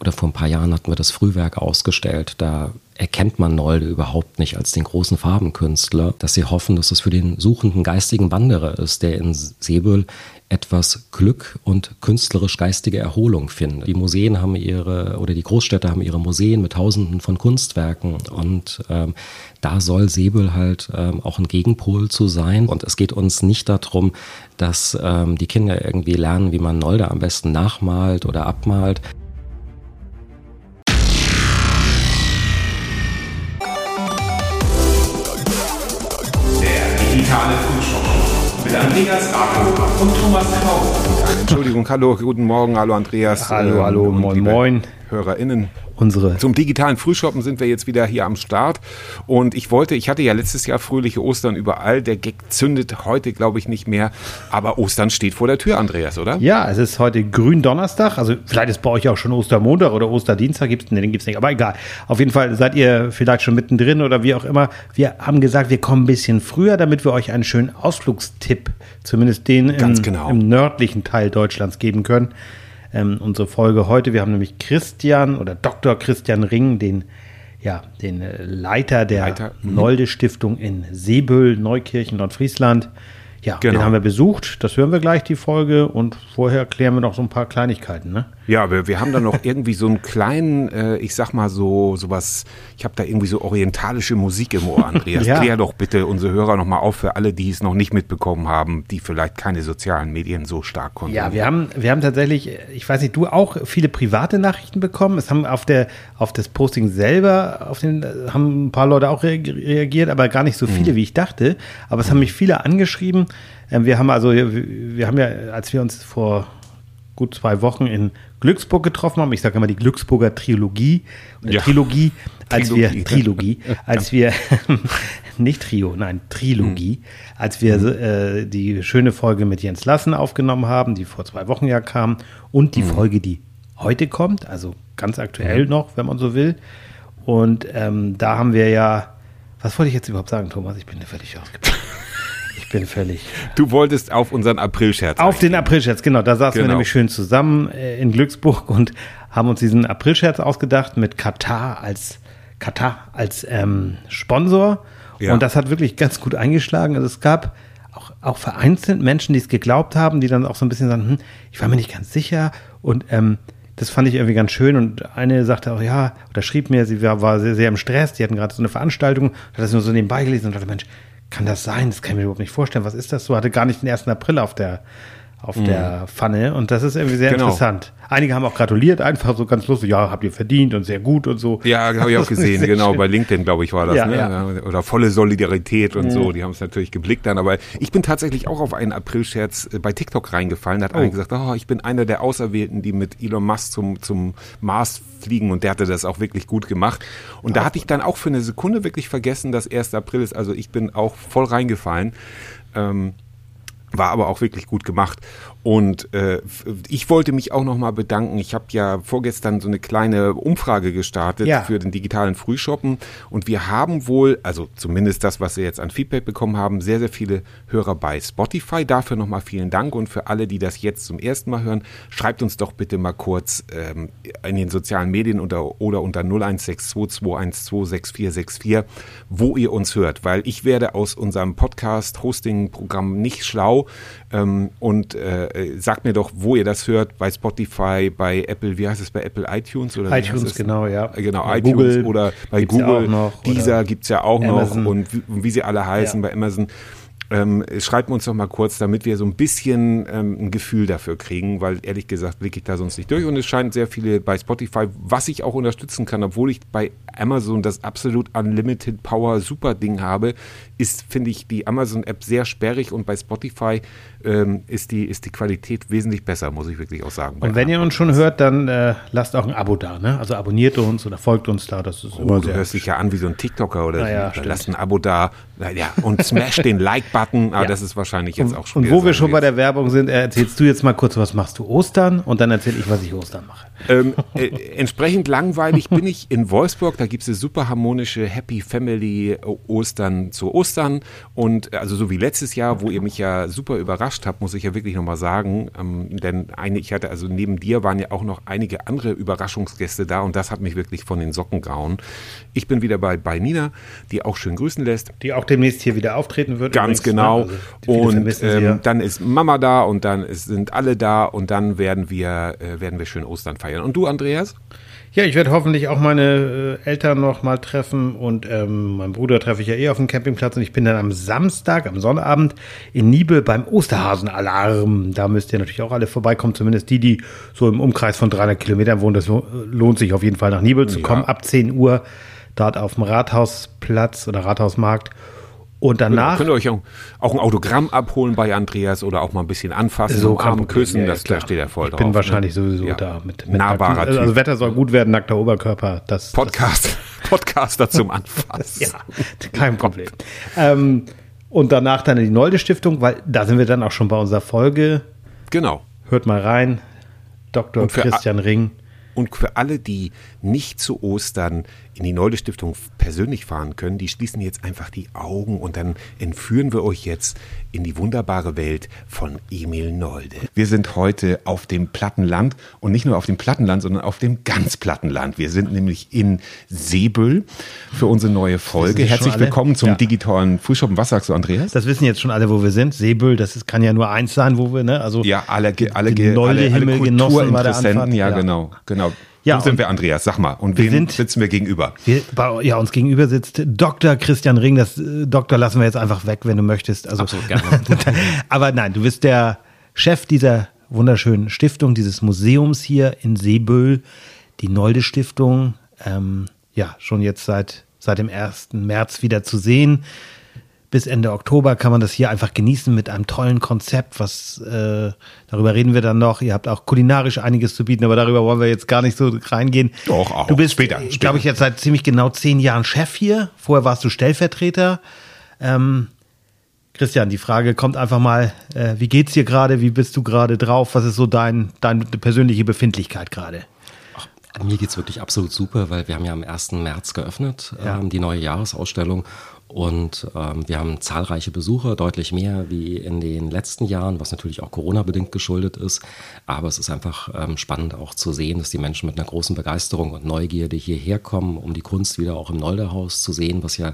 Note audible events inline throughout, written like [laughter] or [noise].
oder vor ein paar Jahren hatten wir das Frühwerk ausgestellt. Da erkennt man Nolde überhaupt nicht als den großen Farbenkünstler, dass sie hoffen, dass es für den suchenden geistigen Wanderer ist, der in Sebel etwas Glück und künstlerisch-geistige Erholung findet. Die Museen haben ihre, oder die Großstädte haben ihre Museen mit Tausenden von Kunstwerken und ähm, da soll Säbel halt ähm, auch ein Gegenpol zu sein. Und es geht uns nicht darum, dass ähm, die Kinder irgendwie lernen, wie man Nolde am besten nachmalt oder abmalt. Digitale Frühschoppen mit Andreas Rako und Thomas Kau. Entschuldigung, hallo, guten Morgen, hallo Andreas. Hallo, hallo, ähm, und moin, moin. HörerInnen. Unsere Zum digitalen Frühshoppen sind wir jetzt wieder hier am Start. Und ich wollte, ich hatte ja letztes Jahr fröhliche Ostern überall. Der Gag zündet heute, glaube ich, nicht mehr. Aber Ostern steht vor der Tür, Andreas, oder? Ja, es ist heute Gründonnerstag. Also vielleicht ist bei euch auch schon Ostermontag oder Osterdienstag. Gibt's, nee, den gibt's nicht. Aber egal. Auf jeden Fall seid ihr vielleicht schon mittendrin oder wie auch immer. Wir haben gesagt, wir kommen ein bisschen früher, damit wir euch einen schönen Ausflugstipp, zumindest den im, genau. im nördlichen Teil Deutschlands geben können. Ähm, unsere Folge heute, wir haben nämlich Christian oder Dr. Christian Ring, den ja, den äh, Leiter der Leiter, mhm. Nolde Stiftung in Seebüll, Neukirchen, Nordfriesland. Ja, Genau. den haben wir besucht. Das hören wir gleich, die Folge. Und vorher klären wir noch so ein paar Kleinigkeiten. Ne? Ja, wir, wir haben da noch irgendwie so einen kleinen, äh, ich sag mal so, sowas, ich habe da irgendwie so orientalische Musik im Ohr, Andreas. Ja. Klär doch bitte unsere Hörer nochmal auf für alle, die es noch nicht mitbekommen haben, die vielleicht keine sozialen Medien so stark konsumieren. Ja, wir haben, wir haben tatsächlich, ich weiß nicht, du auch viele private Nachrichten bekommen. Es haben auf der, auf das Posting selber, auf den, haben ein paar Leute auch reag- reagiert, aber gar nicht so viele, wie ich dachte. Aber es haben mich viele angeschrieben. Ähm, Wir haben also, wir wir haben ja, als wir uns vor gut zwei Wochen in Glücksburg getroffen haben, ich sage immer die Glücksburger Trilogie, oder Ja. Trilogie, als Trilogie. wir, Trilogie, [laughs] als wir, [laughs] nicht Trio, nein, Trilogie, als wir äh, die schöne Folge mit Jens Lassen aufgenommen haben, die vor zwei Wochen ja kam, und die Folge, die heute kommt, also ganz aktuell noch, wenn man so will. Und ähm, da haben wir ja, was wollte ich jetzt überhaupt sagen, Thomas? Ich bin völlig ausgebildet. [laughs] Ich bin völlig. Du wolltest auf unseren Aprilscherz. Auf den Aprilscherz, genau. Da saßen wir Genau. nämlich schön zusammen äh, in Glücksburg und haben uns diesen Aprilscherz ausgedacht mit Katar als Katar als ähm, Sponsor. Ja. Und das hat wirklich ganz gut eingeschlagen. Also es gab auch, auch vereinzelt Menschen, die es geglaubt haben, die dann auch so ein bisschen sagen, hm, ich war mir nicht ganz sicher. Und ähm, das fand ich irgendwie ganz schön. Und eine sagte auch, ja, oder schrieb mir, sie war, war sehr, sehr im Stress, die hatten gerade so eine Veranstaltung, hat das nur so nebenbei gelesen und dachte, Mensch, kann das sein? Das kann ich mir überhaupt nicht vorstellen. Was ist das so? Hatte gar nicht den 1. April auf der, auf der Pfanne. Und das ist irgendwie sehr Mhm. Genau. interessant. Einige haben auch gratuliert, einfach so ganz lustig, ja, habt ihr verdient und sehr gut und so. Ja, habe ich auch [laughs] gesehen, genau, schön. bei LinkedIn, glaube ich, war das, Ja, ne? ja. Oder volle Solidarität und so, die haben es natürlich geblickt dann, aber ich bin tatsächlich auch auf einen Aprilscherz äh, bei TikTok reingefallen, da hat einer gesagt, oh, ich bin einer der Auserwählten, die mit Elon Musk zum, zum Mars fliegen und der hatte das auch wirklich gut gemacht. Und da hatte ich dann auch für eine Sekunde wirklich vergessen, dass 1. April ist, also ich bin auch voll reingefallen. Ähm, war aber auch wirklich gut gemacht. Und äh, ich wollte mich auch nochmal bedanken. Ich habe ja vorgestern so eine kleine Umfrage gestartet Ja. für den digitalen Frühshoppen. Und wir haben wohl, also zumindest das, was wir jetzt an Feedback bekommen haben, sehr, sehr viele Hörer bei Spotify. Dafür nochmal vielen Dank. Und für alle, die das jetzt zum ersten Mal hören, schreibt uns doch bitte mal kurz ähm, in den sozialen Medien unter, oder unter 0162 212 6464, wo ihr uns hört. Weil ich werde aus unserem Podcast-Hosting-Programm nicht schlau. Ähm, und äh, sagt mir doch, wo ihr das hört, bei Spotify, bei Apple, wie heißt es bei Apple iTunes oder iTunes, es? genau, ja. Äh, Genau, Bei iTunes Google oder bei ja Google, auch noch, dieser gibt's ja auch Amazon. noch und wie, wie sie alle heißen Ja. bei Amazon. Ähm, schreibt uns doch mal kurz, damit wir so ein bisschen ähm, ein Gefühl dafür kriegen, weil ehrlich gesagt blicke ich da sonst nicht durch. Und es scheint sehr viele bei Spotify, was ich auch unterstützen kann, obwohl ich bei Amazon das absolut Unlimited Power Super Ding habe, ist, finde ich, die Amazon-App sehr sperrig und bei Spotify ähm, ist, die, ist die Qualität wesentlich besser, muss ich wirklich auch sagen. Und wenn ihr uns schon hört, dann äh, lasst auch ein Abo da, ne? Also abonniert uns oder folgt uns da. Das ist Oh, immer du hörst dich ja an wie so ein TikToker oder Na ja, so. Lasst ein Abo da. Ja, und smash den Like-Button [laughs] Like-Button, aber Ja. das ist wahrscheinlich jetzt Und, auch schon und wo wir schon bei sagen der Werbung sind, erzählst du jetzt mal kurz, was machst du Ostern? Und dann erzähle ich, was ich Ostern mache. Ähm, äh, entsprechend langweilig bin ich in Wolfsburg. Da gibt es eine super harmonische Happy Family äh, Ostern zu Ostern. Und äh, also so wie letztes Jahr, wo ihr mich ja super überrascht habt, muss ich ja wirklich nochmal sagen. Ähm, denn eine, ich hatte also neben dir waren ja auch noch einige andere Überraschungsgäste da und das hat mich wirklich von den Socken gehauen. Ich bin wieder bei, bei Nina, die auch schön grüßen lässt. Die auch demnächst hier wieder auftreten wird. Ganz übrigens, genau. ne? Also, und ähm, dann ist Mama da und dann ist, sind alle da und dann werden wir, äh, werden wir schön Ostern feiern. Und du, Andreas? Ja, ich werde hoffentlich auch meine äh, Eltern noch mal treffen und ähm, meinen Bruder treffe ich ja eh auf dem Campingplatz und ich bin dann am Samstag, am Sonnabend in Nibel beim Osterhasenalarm. Da müsst ihr natürlich auch alle vorbeikommen, zumindest die, die so im Umkreis von 300 Kilometern wohnen. Das lo- lohnt sich auf jeden Fall nach Nibel zu Ja. kommen, ab 10 Uhr dort auf dem Rathausplatz oder Rathausmarkt. Und danach Könnt ihr euch auch, auch ein Autogramm abholen bei Andreas oder auch mal ein bisschen anfassen, So Problem. küssen, Ja, das, da steht er voll ich drauf. bin ne? wahrscheinlich sowieso Ja. da mit, mit Nahbarer nackten- also, Wetter soll gut werden, nackter Oberkörper. Das, Podcast, [laughs] Podcaster zum Anfassen. Ja, kein Problem. ähm, und danach dann in die Nolde Stiftung, weil da sind wir dann auch schon bei unserer Folge. Genau. Hört mal rein. Dr. Christian Ring. Und für alle, die nicht zu Ostern in die Nolde Stiftung persönlich fahren können, die schließen jetzt einfach die Augen und dann entführen wir euch jetzt in die wunderbare Welt von Emil Nolde. Wir sind heute auf dem Plattenland und nicht nur auf dem Plattenland, sondern auf dem ganz Plattenland. Wir sind nämlich in Seebüll für unsere neue Folge. Herzlich alle? willkommen zum Ja. digitalen Frühschoppen. Was sagst du, Andreas? Das wissen jetzt schon alle, wo wir sind. Seebüll, das ist, kann ja nur eins sein, wo wir, ne? Also Ja, alle, alle, alle, alle der Kulturinteressenten. Ja, Ja. genau, genau. Ja, Wo sind wir, Andreas? Sag mal. Und wem sind- sitzen wir gegenüber? Wir, ja, uns gegenüber sitzt Dr. Christian Ring. Das äh, Doktor lassen wir jetzt einfach weg, wenn du möchtest. Also, Absolut gerne. [laughs] aber nein, du bist der Chef dieser wunderschönen Stiftung, dieses Museums hier in Seebüll, die Nolde Stiftung. Ähm, ja, schon jetzt seit, seit dem 1. März wieder zu sehen. Bis Ende Oktober kann man das hier einfach genießen mit einem tollen Konzept, was äh, darüber reden wir dann noch. Ihr habt auch kulinarisch einiges zu bieten, aber darüber wollen wir jetzt gar nicht so reingehen. Doch, auch. Du bist, Später, äh, später. glaube ich, jetzt seit ziemlich genau zehn Jahren Chef hier. Vorher warst du Stellvertreter. Ähm, Christian, die Frage kommt einfach mal, äh, wie geht's dir gerade? Wie bist du gerade drauf? Was ist so dein, deine persönliche Befindlichkeit gerade? Mir geht's wirklich absolut super, weil wir haben ja am 1. März geöffnet, Ja. ähm, die neue Jahresausstellung. Und ähm, wir haben zahlreiche Besucher, deutlich mehr wie in den letzten Jahren, was natürlich auch Corona-bedingt geschuldet ist. Aber es ist einfach ähm, spannend auch zu sehen, dass die Menschen mit einer großen Begeisterung und Neugierde hierher kommen, um die Kunst wieder auch im Nolderhaus zu sehen, was ja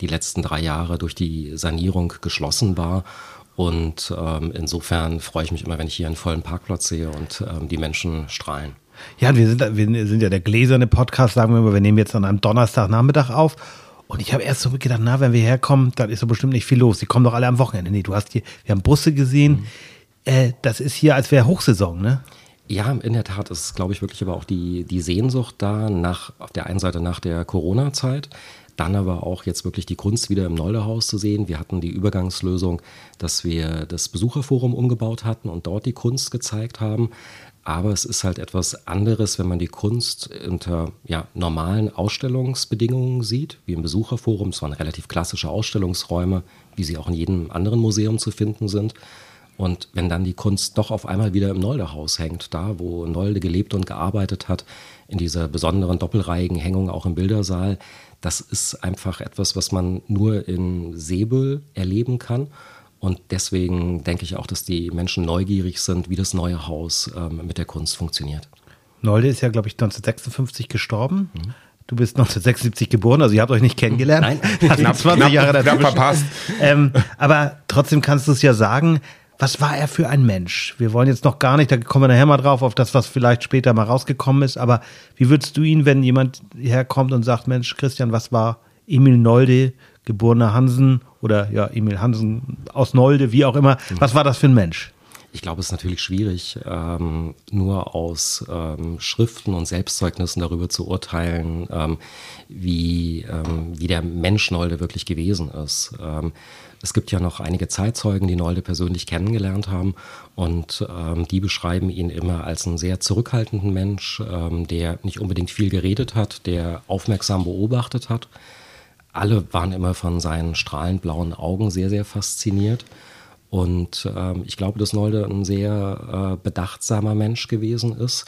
die letzten drei Jahre durch die Sanierung geschlossen war. Und ähm, insofern freue ich mich immer, wenn ich hier einen vollen Parkplatz sehe und ähm, die Menschen strahlen. Ja, wir sind, wir sind ja der gläserne Podcast, sagen wir immer, wir nehmen jetzt an einem Donnerstagnachmittag auf. Und ich habe erst so gedacht, na, wenn wir herkommen, dann ist so bestimmt nicht viel los. Die kommen doch alle am Wochenende. Nee, du hast hier, wir haben Busse gesehen. Äh, das ist hier, als wäre Hochsaison, ne? Ja, in der Tat ist, glaube ich, wirklich aber auch die, die Sehnsucht da, nach, auf der einen Seite nach der Corona-Zeit, dann aber auch jetzt wirklich die Kunst wieder im Noldehaus zu sehen. Wir hatten die Übergangslösung, dass wir das Besucherforum umgebaut hatten und dort die Kunst gezeigt haben. Aber es ist halt etwas anderes, wenn man die Kunst unter ja, normalen Ausstellungsbedingungen sieht, wie im Besucherforum. Es waren relativ klassische Ausstellungsräume, wie sie auch in jedem anderen Museum zu finden sind. Und wenn dann die Kunst doch auf einmal wieder im Noldehaus hängt, da wo Nolde gelebt und gearbeitet hat, in dieser besonderen doppelreihigen Hängung auch im Bildersaal, das ist einfach etwas, was man nur in Säbel erleben kann. Und deswegen denke ich auch, dass die Menschen neugierig sind, wie das neue Haus ähm, mit der Kunst funktioniert. Nolde ist ja, glaube ich, 1956 gestorben. Du bist 1976 geboren, also ihr habt euch nicht kennengelernt. Nein. [laughs] Knapp- 20 knapp- Jahre knapp dazwischen. verpasst. Ähm, aber trotzdem kannst du es ja sagen. Was war er für ein Mensch? Wir wollen jetzt noch gar nicht, da kommen wir nachher mal drauf, auf das, was vielleicht später mal rausgekommen ist. Aber wie würdest du ihn, wenn jemand herkommt und sagt, Mensch, Christian, was war Emil Nolde, geborener Hansen oder ja, Emil Hansen aus Nolde, wie auch immer. Was war das für ein Mensch? Ich glaube, es ist natürlich schwierig, ähm, nur aus ähm, Schriften und Selbstzeugnissen darüber zu urteilen, ähm, wie, ähm, wie der Mensch Nolde wirklich gewesen ist. Ähm, es gibt ja noch einige Zeitzeugen, die Nolde persönlich kennengelernt haben und ähm, die beschreiben ihn immer als einen sehr zurückhaltenden Mensch, der nicht unbedingt viel geredet hat, der aufmerksam beobachtet hat, alle waren immer von seinen strahlend blauen Augen sehr, sehr fasziniert. Und ähm, ich glaube, dass Nolde ein sehr äh, bedachtsamer Mensch gewesen ist.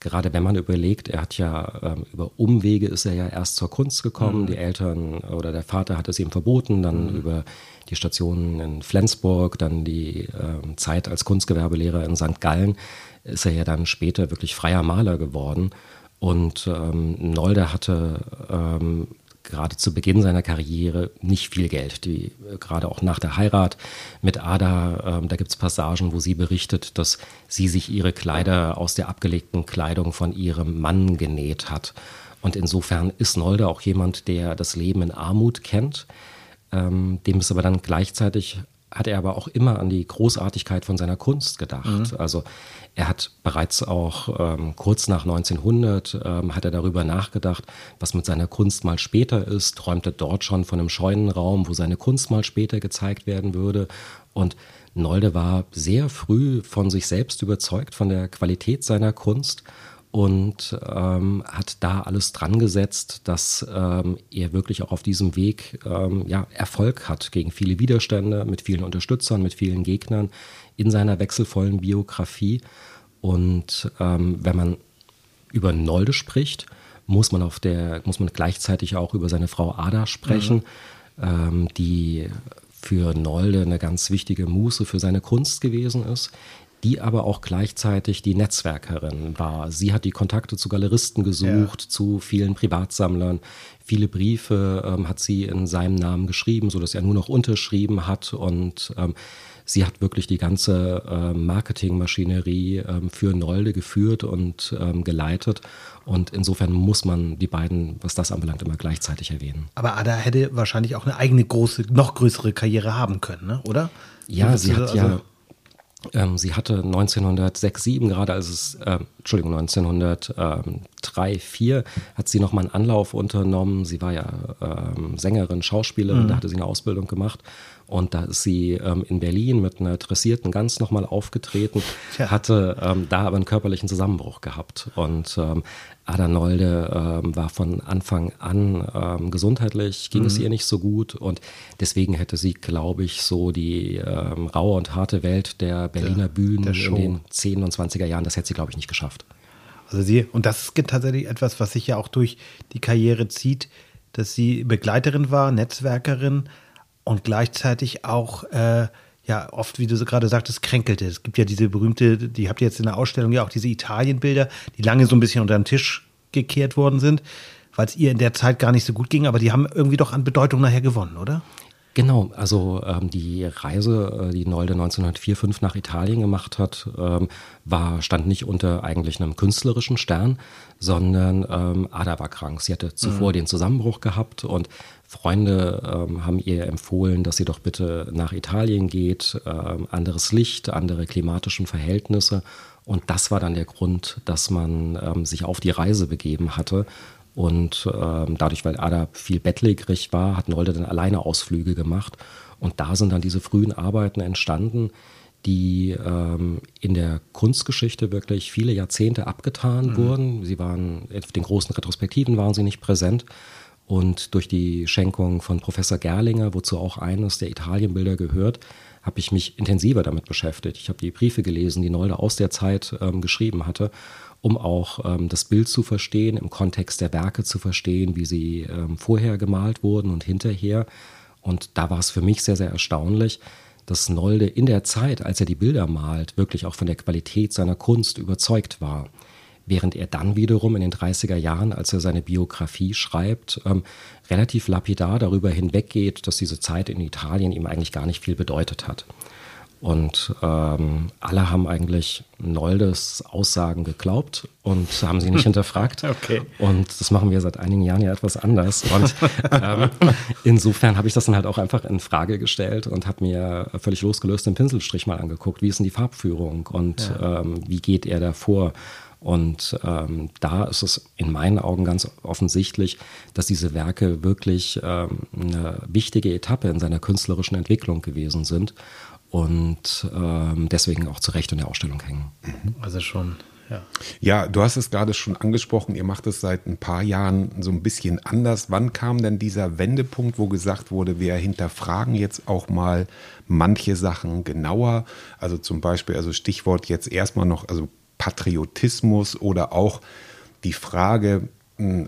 Gerade wenn man überlegt, er hat ja ähm, über Umwege ist er ja erst zur Kunst gekommen. Mhm. Die Eltern oder der Vater hat es ihm verboten, dann mhm. über die Stationen in Flensburg, dann die ähm, Zeit als Kunstgewerbelehrer in St. Gallen ist er ja dann später wirklich freier Maler geworden. Und ähm, Nolde hatte ähm, gerade zu Beginn seiner Karriere nicht viel Geld. Die, äh, gerade auch nach der Heirat mit Ada, äh, da gibt es Passagen, wo sie berichtet, dass sie sich ihre Kleider aus der abgelegten Kleidung von ihrem Mann genäht hat. Und insofern ist Nolde auch jemand, der das Leben in Armut kennt, ähm, dem es aber dann gleichzeitig hat er aber auch immer an die Großartigkeit von seiner Kunst gedacht. Mhm. Also er hat bereits auch ähm, kurz nach 1900 ähm, hat er darüber nachgedacht, was mit seiner Kunst mal später ist, träumte dort schon von einem Scheunenraum, wo seine Kunst mal später gezeigt werden würde. Und Nolde war sehr früh von sich selbst überzeugt, von der Qualität seiner Kunst und ähm, hat da alles dran gesetzt, dass ähm, er wirklich auch auf diesem Weg ähm, ja, Erfolg hat gegen viele Widerstände, mit vielen Unterstützern, mit vielen Gegnern in seiner wechselvollen Biografie. Und ähm, wenn man über Nolde spricht, muss man auf der, muss man gleichzeitig auch über seine Frau Ada sprechen, mhm. ähm, die für Nolde eine ganz wichtige Muße für seine Kunst gewesen ist, die aber auch gleichzeitig die Netzwerkerin war. Sie hat die Kontakte zu Galeristen gesucht, ja. zu vielen Privatsammlern. Viele Briefe ähm, hat sie in seinem Namen geschrieben, sodass er nur noch unterschrieben hat und ähm, sie hat wirklich die ganze äh, Marketingmaschinerie ähm, für Nolde geführt und ähm, geleitet. Und insofern muss man die beiden, was das anbelangt, immer gleichzeitig erwähnen. Aber Ada hätte wahrscheinlich auch eine eigene große, noch größere Karriere haben können, ne? oder? Ja, sie hat also ja ähm, sie hatte 1906, 7 gerade, als es, äh, Entschuldigung, 1903, 4 hat sie nochmal einen Anlauf unternommen. Sie war ja ähm, Sängerin, Schauspielerin, mhm. da hatte sie eine Ausbildung gemacht. Und da ist sie ähm, in Berlin mit einer dressierten Gans nochmal aufgetreten, ja. hatte ähm, da aber einen körperlichen Zusammenbruch gehabt. Und ähm, Ada Nolde ähm, war von Anfang an ähm, gesundheitlich, ging mhm. es ihr nicht so gut. Und deswegen hätte sie, glaube ich, so die ähm, raue und harte Welt der Berliner der, Bühnen der in den 10 und 20er Jahren, das hätte sie, glaube ich, nicht geschafft. Also sie, und das ist tatsächlich etwas, was sich ja auch durch die Karriere zieht, dass sie Begleiterin war, Netzwerkerin, und gleichzeitig auch äh, ja oft, wie du so gerade sagtest, kränkelte. Es gibt ja diese berühmte, die habt ihr jetzt in der Ausstellung ja auch diese Italienbilder, die lange so ein bisschen unter den Tisch gekehrt worden sind, weil es ihr in der Zeit gar nicht so gut ging, aber die haben irgendwie doch an Bedeutung nachher gewonnen, oder? Genau, also ähm, die Reise, äh, die Nolde 1904, 5 nach Italien gemacht hat, ähm, war, stand nicht unter eigentlich einem künstlerischen Stern, sondern ähm, Ada war krank. Sie hatte zuvor mhm. den Zusammenbruch gehabt und Freunde ähm, haben ihr empfohlen, dass sie doch bitte nach Italien geht, ähm, anderes Licht, andere klimatischen Verhältnisse. Und das war dann der Grund, dass man ähm, sich auf die Reise begeben hatte. Und ähm, dadurch, weil Ada viel bettlägerig war, hat Nolde dann alleine Ausflüge gemacht. Und da sind dann diese frühen Arbeiten entstanden, die ähm, in der Kunstgeschichte wirklich viele Jahrzehnte abgetan mhm. wurden. Sie waren, auf den großen Retrospektiven waren sie nicht präsent. Und durch die Schenkung von Professor Gerlinger, wozu auch eines der Italienbilder gehört, habe ich mich intensiver damit beschäftigt. Ich habe die Briefe gelesen, die Nolde aus der Zeit ähm, geschrieben hatte, um auch ähm, das Bild zu verstehen, im Kontext der Werke zu verstehen, wie sie ähm, vorher gemalt wurden und hinterher. Und da war es für mich sehr, sehr erstaunlich, dass Nolde in der Zeit, als er die Bilder malt, wirklich auch von der Qualität seiner Kunst überzeugt war während er dann wiederum in den 30er Jahren, als er seine Biografie schreibt, ähm, relativ lapidar darüber hinweggeht, dass diese Zeit in Italien ihm eigentlich gar nicht viel bedeutet hat. Und ähm, alle haben eigentlich Noldes Aussagen geglaubt und haben sie nicht [laughs] hinterfragt. Okay. Und das machen wir seit einigen Jahren ja etwas anders. Und ähm, insofern habe ich das dann halt auch einfach in Frage gestellt und habe mir völlig losgelöst den Pinselstrich mal angeguckt. Wie ist denn die Farbführung und ja. ähm, wie geht er da vor? Und ähm, da ist es in meinen Augen ganz offensichtlich, dass diese Werke wirklich ähm, eine wichtige Etappe in seiner künstlerischen Entwicklung gewesen sind und ähm, deswegen auch zu Recht in der Ausstellung hängen. Also schon Ja. Ja, du hast es gerade schon angesprochen, ihr macht es seit ein paar Jahren so ein bisschen anders. Wann kam denn dieser Wendepunkt, wo gesagt wurde, wir hinterfragen jetzt auch mal manche Sachen genauer? Also zum Beispiel, also Stichwort jetzt erstmal noch, also Patriotismus oder auch die Frage,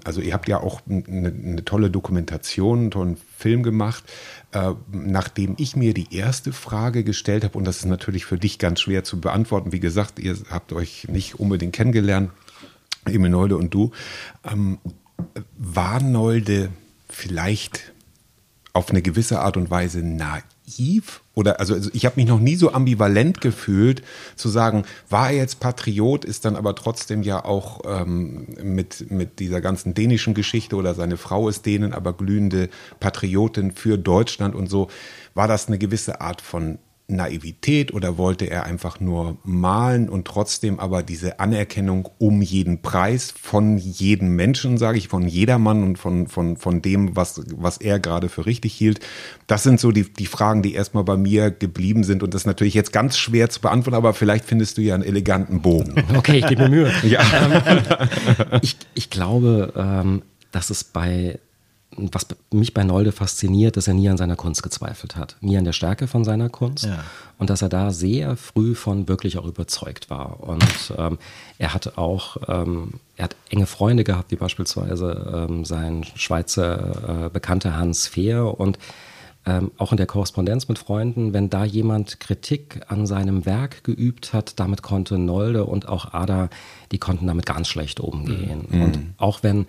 also ihr habt ja auch eine, eine tolle Dokumentation, einen tollen Film gemacht, äh, nachdem ich mir die erste Frage gestellt habe, und das ist natürlich für dich ganz schwer zu beantworten, wie gesagt, ihr habt euch nicht unbedingt kennengelernt, Emil Nolde und du, ähm, war Nolde vielleicht auf eine gewisse Art und Weise naiv? Oder also, also ich habe mich noch nie so ambivalent gefühlt, zu sagen, war er jetzt Patriot, ist dann aber trotzdem ja auch ähm, mit, mit dieser ganzen dänischen Geschichte oder seine Frau ist Dänen, aber glühende Patriotin für Deutschland und so. War das eine gewisse Art von Naivität oder wollte er einfach nur malen und trotzdem aber diese Anerkennung um jeden Preis von jedem Menschen, sage ich, von jedermann und von, von, von dem, was, was er gerade für richtig hielt. Das sind so die, die Fragen, die erstmal bei mir geblieben sind und das ist natürlich jetzt ganz schwer zu beantworten, aber vielleicht findest du ja einen eleganten Bogen. [laughs] Okay, ich gebe mir Mühe. ja. Ähm, ich, ich glaube, ähm, dass es bei was mich bei Nolde fasziniert, dass er nie an seiner Kunst gezweifelt hat, nie an der Stärke von seiner Kunst ja. und dass er da sehr früh von wirklich auch überzeugt war. Und ähm, er hat auch, ähm, er hat enge Freunde gehabt, wie beispielsweise ähm, sein Schweizer äh, Bekannter Hans Fehr und ähm, auch in der Korrespondenz mit Freunden, wenn da jemand Kritik an seinem Werk geübt hat, damit konnte Nolde und auch Ada, die konnten damit ganz schlecht umgehen. Mhm. Und auch wenn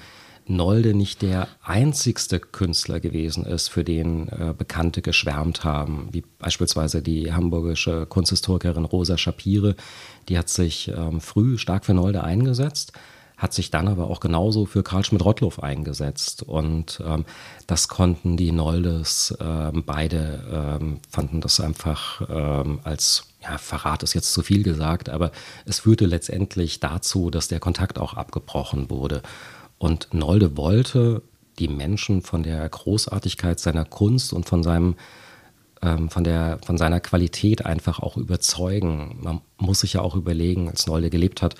Nolde nicht der einzigste Künstler gewesen ist, für den äh, Bekannte geschwärmt haben, wie beispielsweise die hamburgische Kunsthistorikerin Rosa Schapire, die hat sich ähm, früh stark für Nolde eingesetzt, hat sich dann aber auch genauso für Karl Schmidt-Rottluff eingesetzt und ähm, das konnten die Noldes ähm, beide ähm, fanden das einfach ähm, als ja, Verrat ist jetzt zu viel gesagt, aber es führte letztendlich dazu, dass der Kontakt auch abgebrochen wurde. Und Nolde wollte die Menschen von der Großartigkeit seiner Kunst und von seinem ähm, von, der, von seiner Qualität einfach auch überzeugen. Man muss sich ja auch überlegen, als Nolde gelebt hat,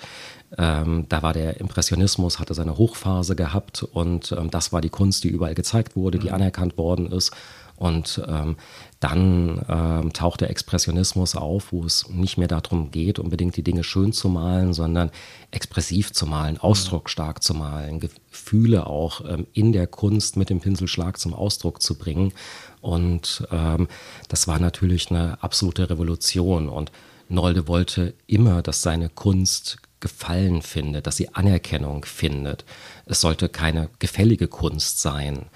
ähm, da war der Impressionismus, hatte seine Hochphase gehabt und ähm, das war die Kunst, die überall gezeigt wurde, die mhm. anerkannt worden ist. Und ähm, dann ähm, taucht der Expressionismus auf, wo es nicht mehr darum geht, unbedingt die Dinge schön zu malen, sondern expressiv zu malen, ausdrucksstark zu malen, Gefühle auch ähm, in der Kunst mit dem Pinselschlag zum Ausdruck zu bringen. Und ähm, das war natürlich eine absolute Revolution. Und Nolde wollte immer, dass seine Kunst Gefallen findet, dass sie Anerkennung findet. Es sollte keine gefällige Kunst sein.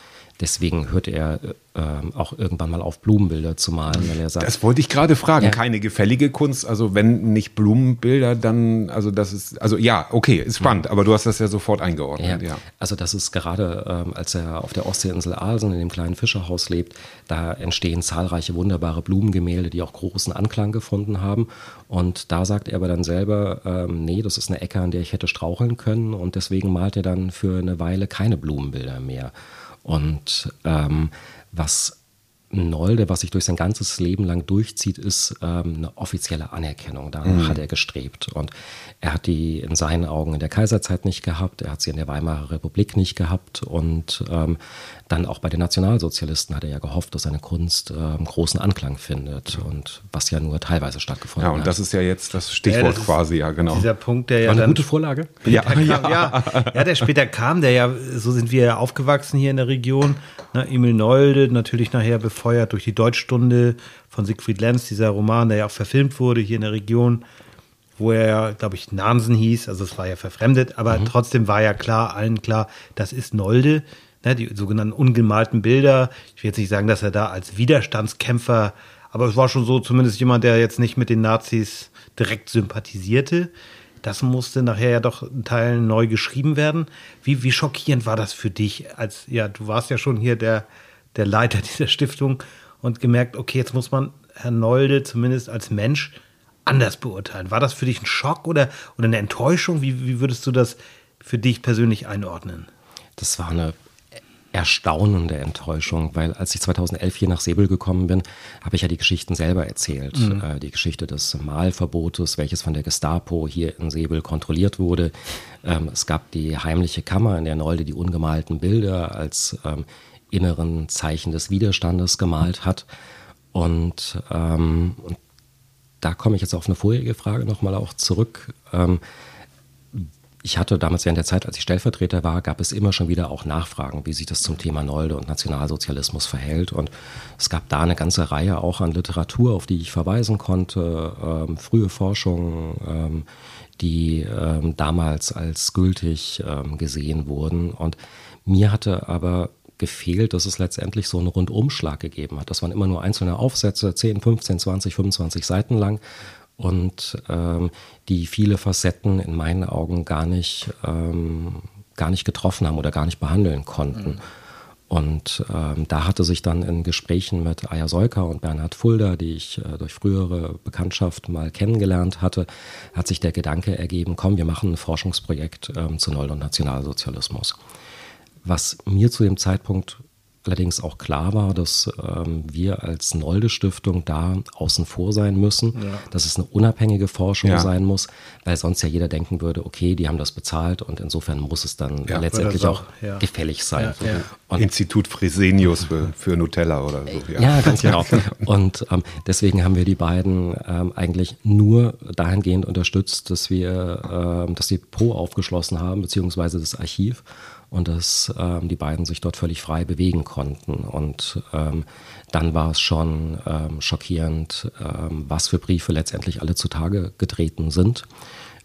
Deswegen hört er äh, auch irgendwann mal auf, Blumenbilder zu malen, weil er sagt. Das wollte ich gerade fragen. Ja. Keine gefällige Kunst. Also wenn nicht Blumenbilder, dann, also das ist, also ja, okay, ist spannend, aber du hast das ja sofort eingeordnet. Ja. ja. Also das ist gerade, ähm, als er auf der Ostseeinsel Asen in dem kleinen Fischerhaus lebt, da entstehen zahlreiche wunderbare Blumengemälde, die auch großen Anklang gefunden haben. Und da sagt er aber dann selber, ähm, nee, das ist eine Ecke, an der ich hätte straucheln können. Und deswegen malt er dann für eine Weile keine Blumenbilder mehr. Und ähm, was Nolde, was sich durch sein ganzes Leben lang durchzieht, ist ähm, eine offizielle Anerkennung. Danach mhm. hat er gestrebt. Und er hat die in seinen Augen in der Kaiserzeit nicht gehabt, er hat sie in der Weimarer Republik nicht gehabt und ähm, dann auch bei den Nationalsozialisten hat er ja gehofft, dass seine Kunst ähm, großen Anklang findet und was ja nur teilweise stattgefunden hat. Ja, und das ist ja jetzt das Stichwort ja, das quasi, ja, genau. Dieser Punkt, der ja. War eine gute Vorlage. Ja. Kam, ja. ja. ja, der später kam, der ja, so sind wir ja aufgewachsen hier in der Region. Ne, Emil Nolde, natürlich nachher befeuert durch die Deutschstunde von Siegfried Lenz, dieser Roman, der ja auch verfilmt wurde hier in der Region wo er ja, glaube ich, Nansen hieß, also es war ja verfremdet, aber mhm. trotzdem war ja klar, allen klar, das ist Nolde ne, die sogenannten ungemalten Bilder. Ich will jetzt nicht sagen, dass er da als Widerstandskämpfer, aber es war schon so zumindest jemand, der jetzt nicht mit den Nazis direkt sympathisierte. Das musste nachher ja doch in Teilen neu geschrieben werden. Wie, wie schockierend war das für dich? Als, ja, du warst ja schon hier der, der Leiter [laughs] dieser Stiftung und gemerkt, okay, jetzt muss man Herrn Nolde zumindest als Mensch anders beurteilen. War das für dich ein Schock oder, oder eine Enttäuschung? Wie, wie würdest du das für dich persönlich einordnen? Das war eine erstaunende Enttäuschung, weil als ich 2011 hier nach Säbel gekommen bin, habe ich ja die Geschichten selber erzählt. Mhm. Äh, die Geschichte des Malverbotes, welches von der Gestapo hier in Säbel kontrolliert wurde. Ähm, es gab die heimliche Kammer, in der Nolde die ungemalten Bilder als ähm, inneren Zeichen des Widerstandes gemalt hat. Und, ähm, da komme ich jetzt auf eine vorherige Frage nochmal auch zurück. Ähm, ich hatte damals während der Zeit, als ich Stellvertreter war, gab es immer schon wieder auch Nachfragen, wie sich das zum Thema Nolde und Nationalsozialismus verhält. Und es gab da eine ganze Reihe auch an Literatur, auf die ich verweisen konnte, ähm, frühe Forschungen, ähm, die ähm, damals als gültig ähm, gesehen wurden. Und mir hatte aber gefehlt, dass es letztendlich so einen Rundumschlag gegeben hat. Das waren immer nur einzelne Aufsätze, 10, 15, 20, 25 Seiten lang und ähm, die viele Facetten in meinen Augen gar nicht, ähm, gar nicht getroffen haben oder gar nicht behandeln konnten. Mhm. Und ähm, da hatte sich dann in Gesprächen mit Aya Solka und Bernhard Fulda, die ich äh, durch frühere Bekanntschaft mal kennengelernt hatte, hat sich der Gedanke ergeben, komm, wir machen ein Forschungsprojekt ähm, zu Null- und Nationalsozialismus. Was mir zu dem Zeitpunkt allerdings auch klar war, dass ähm, wir als Nolde-Stiftung da außen vor sein müssen, ja. dass es eine unabhängige Forschung ja. sein muss, weil sonst ja jeder denken würde, okay, die haben das bezahlt und insofern muss es dann ja, letztendlich auch, auch gefällig sein. Institut Fresenius für, für, Nutella oder so. Ja, ganz genau. Und ähm, deswegen haben wir die beiden ähm, eigentlich nur dahingehend unterstützt, dass wir ähm, das Depot aufgeschlossen haben, beziehungsweise das Archiv und dass ähm, die beiden sich dort völlig frei bewegen konnten. Und ähm, dann war es schon ähm, schockierend, ähm, was für Briefe letztendlich alle zutage getreten sind.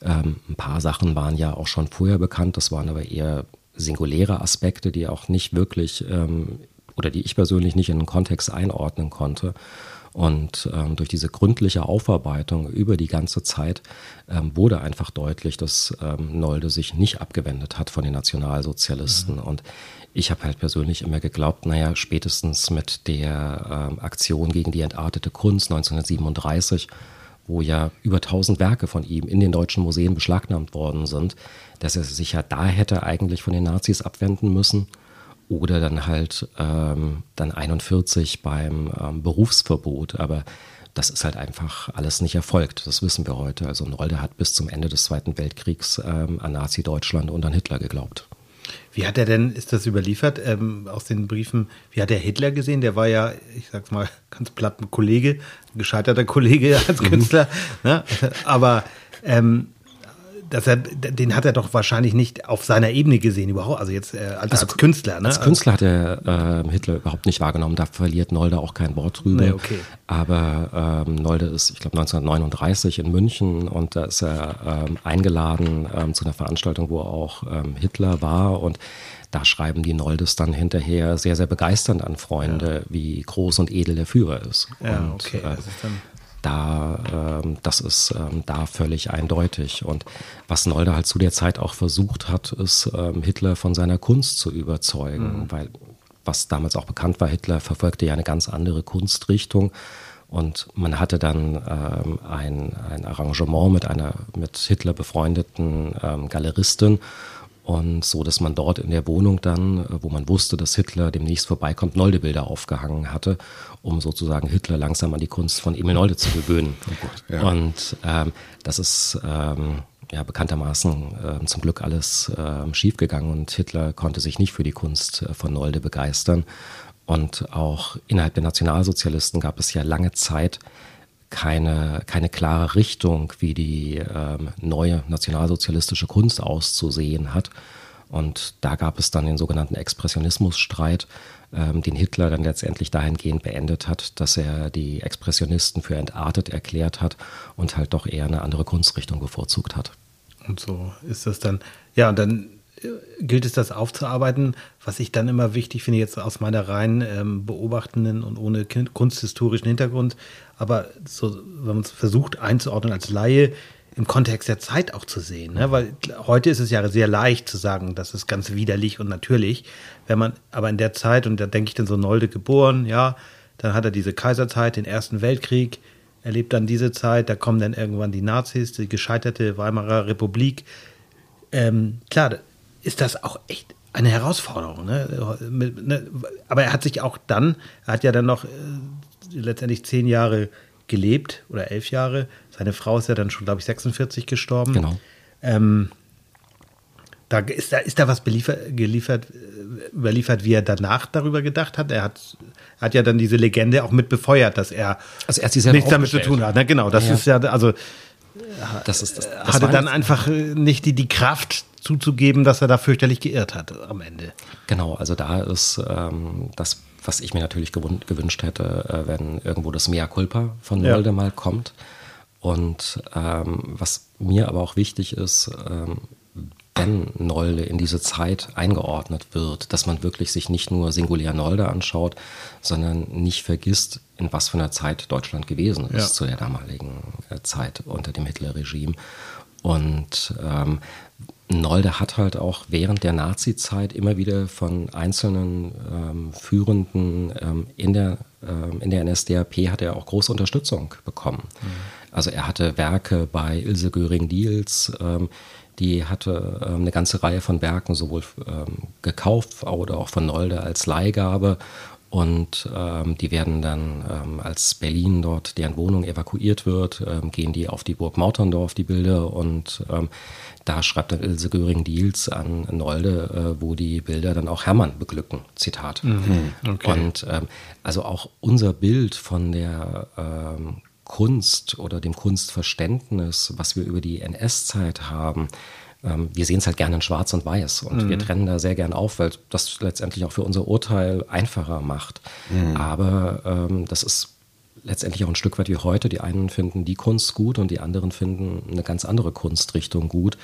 Ähm, ein paar Sachen waren ja auch schon vorher bekannt, das waren aber eher singuläre Aspekte, die auch nicht wirklich ähm, oder die ich persönlich nicht in den Kontext einordnen konnte. Und ähm, durch diese gründliche Aufarbeitung über die ganze Zeit ähm, wurde einfach deutlich, dass ähm, Nolde sich nicht abgewendet hat von den Nationalsozialisten. Mhm. Und ich habe halt persönlich immer geglaubt, naja, spätestens mit der ähm, Aktion gegen die entartete Kunst 1937, wo ja über 1000 Werke von ihm in den deutschen Museen beschlagnahmt worden sind, dass er sich ja da hätte eigentlich von den Nazis abwenden müssen oder dann halt ähm, dann 41 beim ähm, Berufsverbot. Aber das ist halt einfach alles nicht erfolgt. Das wissen wir heute. Also Nolde hat bis zum Ende des Zweiten Weltkriegs ähm, an Nazi-Deutschland und an Hitler geglaubt. Wie hat er denn, ist das überliefert ähm, aus den Briefen, wie hat er Hitler gesehen? Der war ja, ich sag's mal [laughs] ganz platt, ein Kollege, ein gescheiterter Kollege als mhm. Künstler. ne? Aber ähm, dass er, den hat er doch wahrscheinlich nicht auf seiner Ebene gesehen überhaupt, also jetzt äh, als, also, als, Künstler. Ne? Als Künstler hat er äh, Hitler überhaupt nicht wahrgenommen, da verliert Nolde auch kein Wort drüber. Nee, okay. Aber ähm, Nolde ist, ich glaube, 1939 in München und da ist er ähm, eingeladen ähm, zu einer Veranstaltung, wo auch ähm, Hitler war und da schreiben die Noldes dann hinterher sehr, sehr begeisternd an Freunde, ja. wie groß und edel der Führer ist. Ja, und, okay. Äh, da, äh, das ist ähm, da völlig eindeutig. Und was Nolde halt zu der Zeit auch versucht hat, ist ähm, Hitler von seiner Kunst zu überzeugen, mhm. weil was damals auch bekannt war, Hitler verfolgte ja eine ganz andere Kunstrichtung. Und man hatte dann ähm, ein, ein Arrangement mit einer mit Hitler befreundeten ähm, Galeristin und so, dass man dort in der Wohnung dann, äh, wo man wusste, dass Hitler demnächst vorbeikommt, Nolde-Bilder aufgehangen hatte, um sozusagen Hitler langsam an die Kunst von Emil Nolde zu gewöhnen. Oh ja. Und ähm, das ist ähm, ja bekanntermaßen äh, zum Glück alles äh, schiefgegangen und Hitler konnte sich nicht für die Kunst äh, von Nolde begeistern. Und auch innerhalb der Nationalsozialisten gab es ja lange Zeit keine, keine klare Richtung, wie die ähm, neue nationalsozialistische Kunst auszusehen hat. Und da gab es dann den sogenannten Expressionismusstreit, ähm, den Hitler dann letztendlich dahingehend beendet hat, dass er die Expressionisten für entartet erklärt hat und halt doch eher eine andere Kunstrichtung bevorzugt hat. Und so ist das dann. Ja, und dann gilt es, das aufzuarbeiten. Was ich dann immer wichtig finde, jetzt aus meiner rein ähm, beobachtenden und ohne kunsthistorischen Hintergrund, aber so, wenn man es versucht einzuordnen als Laie, im Kontext der Zeit auch zu sehen. Ne? Weil heute ist es ja sehr leicht zu sagen, das ist ganz widerlich und natürlich. Wenn man aber in der Zeit, und da denke ich dann so Nolde geboren, ja, dann hat er diese Kaiserzeit, den Ersten Weltkrieg, erlebt dann diese Zeit, da kommen dann irgendwann die Nazis, die gescheiterte Weimarer Republik. Ähm, klar, ist das auch echt eine Herausforderung. Ne? Ne? Aber er hat sich auch dann, er hat ja dann noch äh, letztendlich zehn Jahre gelebt oder elf Jahre. Seine Frau ist ja dann schon, glaube ich, 46 gestorben. Genau. Ähm, da ist da, ist da was beliefert, geliefert, äh, überliefert, wie er danach darüber gedacht hat. Er hat, hat ja dann diese Legende auch mit befeuert, dass er, Also er nichts damit zu tun hat. Ne? Genau, das Ja. ist ja, also Das ist das, das hatte dann einfach äh, nicht die, die Kraft zuzugeben, dass er da fürchterlich geirrt hat am Ende. Genau, also da ist ähm, das, was ich mir natürlich gewün gewünscht hätte, äh, wenn irgendwo das Mea Culpa von Ja. Nolde mal kommt. Und ähm, was mir aber auch wichtig ist, ähm, wenn Nolde in diese Zeit eingeordnet wird, dass man wirklich sich nicht nur singulär Nolde anschaut, sondern nicht vergisst, in was für einer Zeit Deutschland gewesen ist Ja. zu der damaligen äh, Zeit unter dem Hitlerregime. Und ähm, Nolde hat halt auch während der Nazi-Zeit immer wieder von einzelnen ähm, Führenden ähm, in, der, ähm, in der NSDAP hat er auch große Unterstützung bekommen. Also er hatte Werke bei Ilse Göring-Diels, ähm, die hatte ähm, eine ganze Reihe von Werken sowohl ähm, gekauft oder auch von Nolde als Leihgabe. Und ähm, die werden dann, ähm, als Berlin dort deren Wohnung evakuiert wird, ähm, gehen die auf die Burg Mauterndorf, die Bilder. Und ähm, da schreibt dann Ilse Göring-Diels an Nolde, äh, wo die Bilder dann auch Hermann beglücken. Zitat. okay. Und ähm, also auch unser Bild von der ähm, Kunst oder dem Kunstverständnis, was wir über die NS-Zeit haben, ähm, wir sehen es halt gerne in Schwarz und Weiß und wir trennen da sehr gern auf, weil das letztendlich auch für unser Urteil einfacher macht. Aber ähm, das ist letztendlich auch ein Stück weit wie heute. Die einen finden die Kunst gut und die anderen finden eine ganz andere Kunstrichtung gut.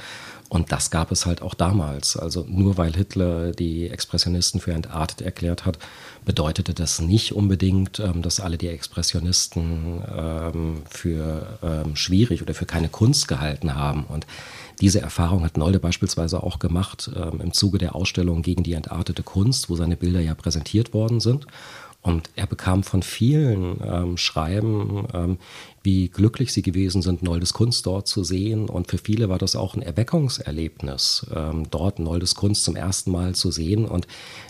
Und das gab es halt auch damals. Also nur weil Hitler die Expressionisten für entartet erklärt hat, bedeutete das nicht unbedingt, ähm, dass alle die Expressionisten ähm, für ähm, schwierig oder für keine Kunst gehalten haben. Und diese Erfahrung hat Nolde beispielsweise auch gemacht im Zuge der Ausstellung gegen die entartete Kunst, wo seine Bilder ja präsentiert worden sind. Und er bekam von vielen ähm, Schreiben, ähm, wie glücklich sie gewesen sind, Noldes Kunst dort zu sehen. Und für viele war das auch ein Erweckungserlebnis, ähm, dort Noldes Kunst zum ersten Mal zu sehen und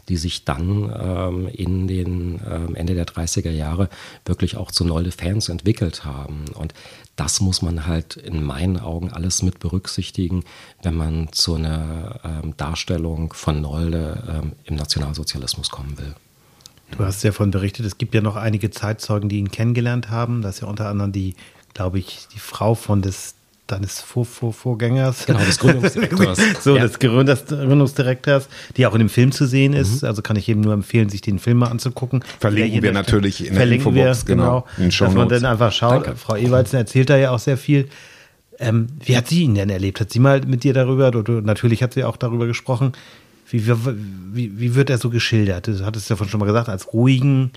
die sich dann ähm, in den ähm, Ende der 30er Jahre wirklich auch zu Nolde-Fans entwickelt haben. Und das muss man halt in meinen Augen alles mit berücksichtigen, wenn man zu einer ähm, Darstellung von Nolde im Nationalsozialismus kommen will. Du hast ja davon berichtet, es gibt ja noch einige Zeitzeugen, die ihn kennengelernt haben. Das ist ja unter anderem die, glaube ich, die Frau von des deines Vor Vor Vorgängers. Genau, des Gründungsdirektors. [laughs] so, Ja. des Gründungsdirektors, die auch in dem Film zu sehen Mhm. ist. Also kann ich jedem nur empfehlen, sich den Film mal anzugucken. Verlinken wir natürlich in der Verlinken Infobox, wir, genau, in den dass man dann einfach schaut. Danke. Frau Ewaldsen erzählt da ja auch sehr viel. Ähm, wie hat sie ihn denn erlebt? Hat sie mal mit dir darüber, du, natürlich hat sie auch darüber gesprochen, wie, wie, wie, wird er so geschildert? Du hattest ja schon mal gesagt, als ruhigen.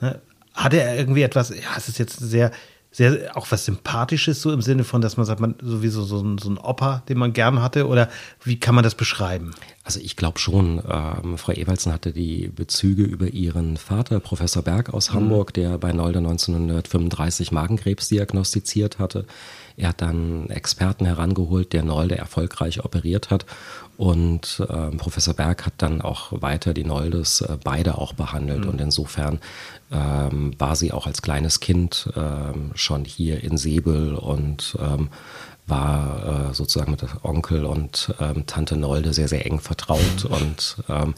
Ne? Hat er irgendwie etwas, ja, es ist jetzt sehr, sehr, auch was Sympathisches, so im Sinne von, dass man sagt, man sowieso so ein, so ein Opa, den man gern hatte, oder wie kann man das beschreiben? Also ich glaube schon, ähm, Frau Ewaldsen hatte die Bezüge über ihren Vater, Professor Berg aus Hamburg, der bei Nolde 1935 Magenkrebs diagnostiziert hatte. Er hat dann Experten herangeholt, der Nolde erfolgreich operiert hat. Und ähm, Professor Berg hat dann auch weiter die Noldes äh, beide auch behandelt. Und insofern ähm, war sie auch als kleines Kind ähm, schon hier in Säbel und ähm, war äh, sozusagen mit Onkel und ähm, Tante Nolde sehr, sehr eng vertraut. [laughs] Und ähm,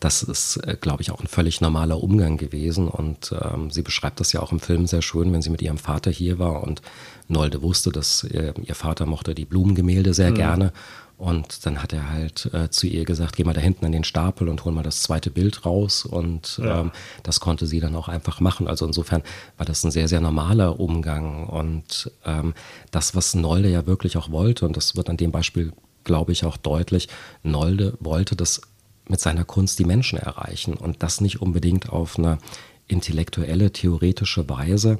das ist, äh, glaube ich, auch ein völlig normaler Umgang gewesen. Und ähm, sie beschreibt das ja auch im Film sehr schön, wenn sie mit ihrem Vater hier war und Nolde wusste, dass äh, ihr Vater mochte die Blumengemälde sehr gerne. Und dann hat er halt äh, zu ihr gesagt, geh mal da hinten an den Stapel und hol mal das zweite Bild raus. Und ähm, das konnte sie dann auch einfach machen. Also insofern war das ein sehr, sehr normaler Umgang. Und ähm, das, was Nolde ja wirklich auch wollte, und das wird an dem Beispiel, glaube ich, auch deutlich, Nolde wollte das mit seiner Kunst die Menschen erreichen. Und das nicht unbedingt auf eine intellektuelle, theoretische Weise.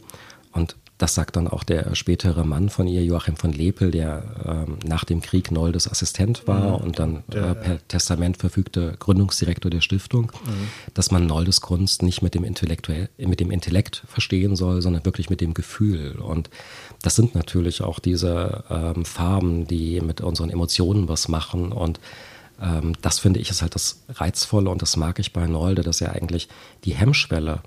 Und das sagt dann auch der spätere Mann von ihr, Joachim von Lepel, der ähm, nach dem Krieg Noldes Assistent war und dann äh, per Testament verfügte Gründungsdirektor der Stiftung, dass man Noldes Kunst nicht mit dem, Intellektuell, mit dem Intellekt verstehen soll, sondern wirklich mit dem Gefühl. Und das sind natürlich auch diese ähm, Farben, die mit unseren Emotionen was machen. Und Ähm, das finde ich ist halt das Reizvolle und das mag ich bei Nolde, dass er eigentlich die Hemmschwelle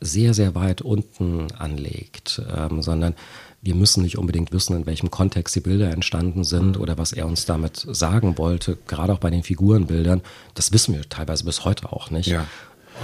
sehr, sehr weit unten anlegt, ähm, sondern wir müssen nicht unbedingt wissen, in welchem Kontext die Bilder entstanden sind mhm. oder was er uns damit sagen wollte. Gerade auch bei den Figurenbildern, das wissen wir teilweise bis heute auch nicht. Ja.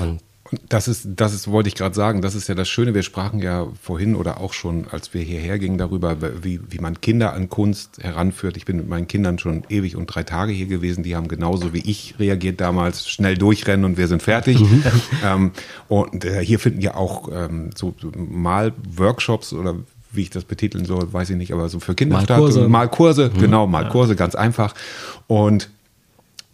Und das ist, das ist, wollte ich gerade sagen, das ist ja das Schöne. Wir sprachen ja vorhin oder auch schon, als wir hierher gingen, darüber, wie, wie man Kinder an Kunst heranführt. Ich bin mit meinen Kindern schon ewig und drei Tage hier gewesen. Die haben genauso wie ich reagiert damals, schnell durchrennen und wir sind fertig. Mhm. [laughs] ähm, und äh, hier finden ja auch ähm, so, Mal-Workshops oder wie ich das betiteln soll, weiß ich nicht, aber so für Kinder Malkurse, Malkurse mhm. genau, Malkurse, ja. ganz einfach. Und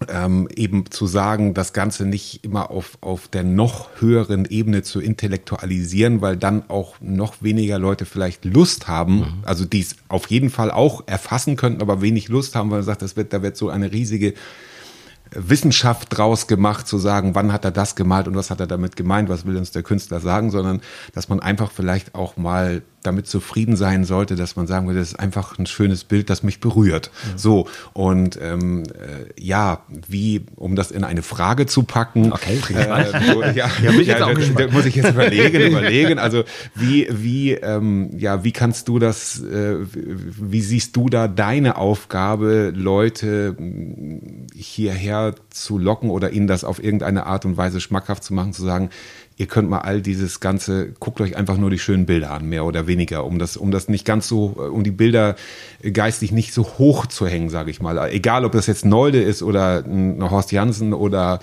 ähm, eben zu sagen, das Ganze nicht immer auf, auf der noch höheren Ebene zu intellektualisieren, weil dann auch noch weniger Leute vielleicht Lust haben, mhm. also die es auf jeden Fall auch erfassen könnten, aber wenig Lust haben, weil man sagt, das wird, da wird so eine riesige Wissenschaft draus gemacht, zu sagen, wann hat er das gemalt und was hat er damit gemeint, was will uns der Künstler sagen, sondern dass man einfach vielleicht auch mal damit zufrieden sein sollte, dass man sagen würde, das ist einfach ein schönes Bild, das mich berührt. Mhm. So, und ähm, äh, ja, wie, um das in eine Frage zu packen, okay, äh, so, [laughs] ja, ja, ja da, da, muss ich jetzt überlegen, [laughs] überlegen. Also wie, wie, ähm, ja, wie kannst du das, äh, wie siehst du da deine Aufgabe, Leute hierher zu locken oder ihnen das auf irgendeine Art und Weise schmackhaft zu machen, zu sagen, ihr könnt mal all dieses Ganze, guckt euch einfach nur die schönen Bilder an, mehr oder weniger, um das, um das nicht ganz so, äh, um die Bilder geistig nicht so hoch zu hängen, sage ich mal. Egal, ob das jetzt Nolde ist oder ein Horst Jansen oder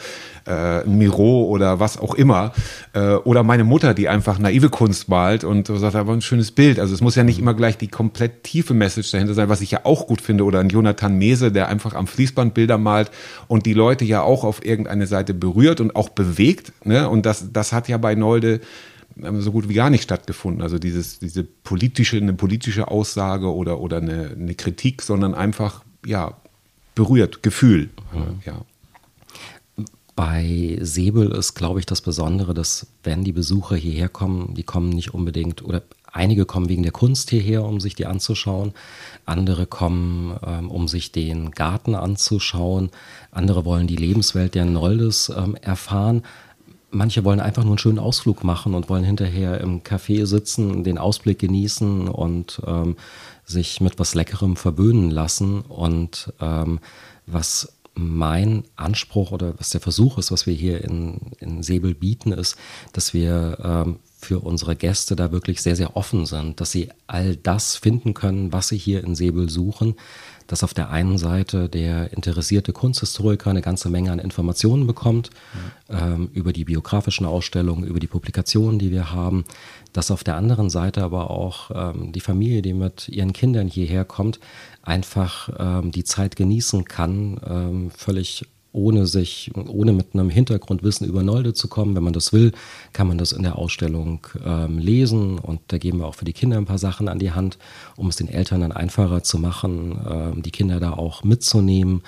äh, Miro oder was auch immer. Äh, oder meine Mutter, die einfach naive Kunst malt und sagt, aber ein schönes Bild. Also es muss ja nicht immer gleich die komplett tiefe Message dahinter sein, was ich ja auch gut finde. Oder ein Jonathan Mese, der einfach am Fließband Bilder malt und die Leute ja auch auf irgendeine Seite berührt und auch bewegt. Ne? Und das, das hat ja bei Nolde ähm, so gut wie gar nicht stattgefunden. Also dieses, diese politische, eine politische Aussage oder, oder eine, eine Kritik, sondern einfach, ja, berührt, Gefühl. Mhm. Ja. Bei Säbel ist, glaube ich, das Besondere, dass wenn die Besucher hierher kommen, die kommen nicht unbedingt oder einige kommen wegen der Kunst hierher, um sich die anzuschauen. Andere kommen, ähm, um sich den Garten anzuschauen. Andere wollen die Lebenswelt der Noldes ähm, erfahren. Manche wollen einfach nur einen schönen Ausflug machen und wollen hinterher im Café sitzen, den Ausblick genießen und ähm, sich mit was Leckerem verwöhnen lassen. Und ähm, was mein Anspruch oder was der Versuch ist, was wir hier in, in Säbel bieten, ist, dass wir ähm, für unsere Gäste da wirklich sehr, sehr offen sind, dass sie all das finden können, was sie hier in Säbel suchen, dass auf der einen Seite der interessierte Kunsthistoriker eine ganze Menge an Informationen bekommt mhm. ähm, über die biografischen Ausstellungen, über die Publikationen, die wir haben, dass auf der anderen Seite aber auch ähm, die Familie, die mit ihren Kindern hierher kommt, einfach ähm, die Zeit genießen kann, ähm, völlig ohne sich, ohne mit einem Hintergrundwissen über Nolde zu kommen. Wenn man das will, kann man das in der Ausstellung ähm, lesen und da geben wir auch für die Kinder ein paar Sachen an die Hand, um es den Eltern dann einfacher zu machen, ähm, die Kinder da auch mitzunehmen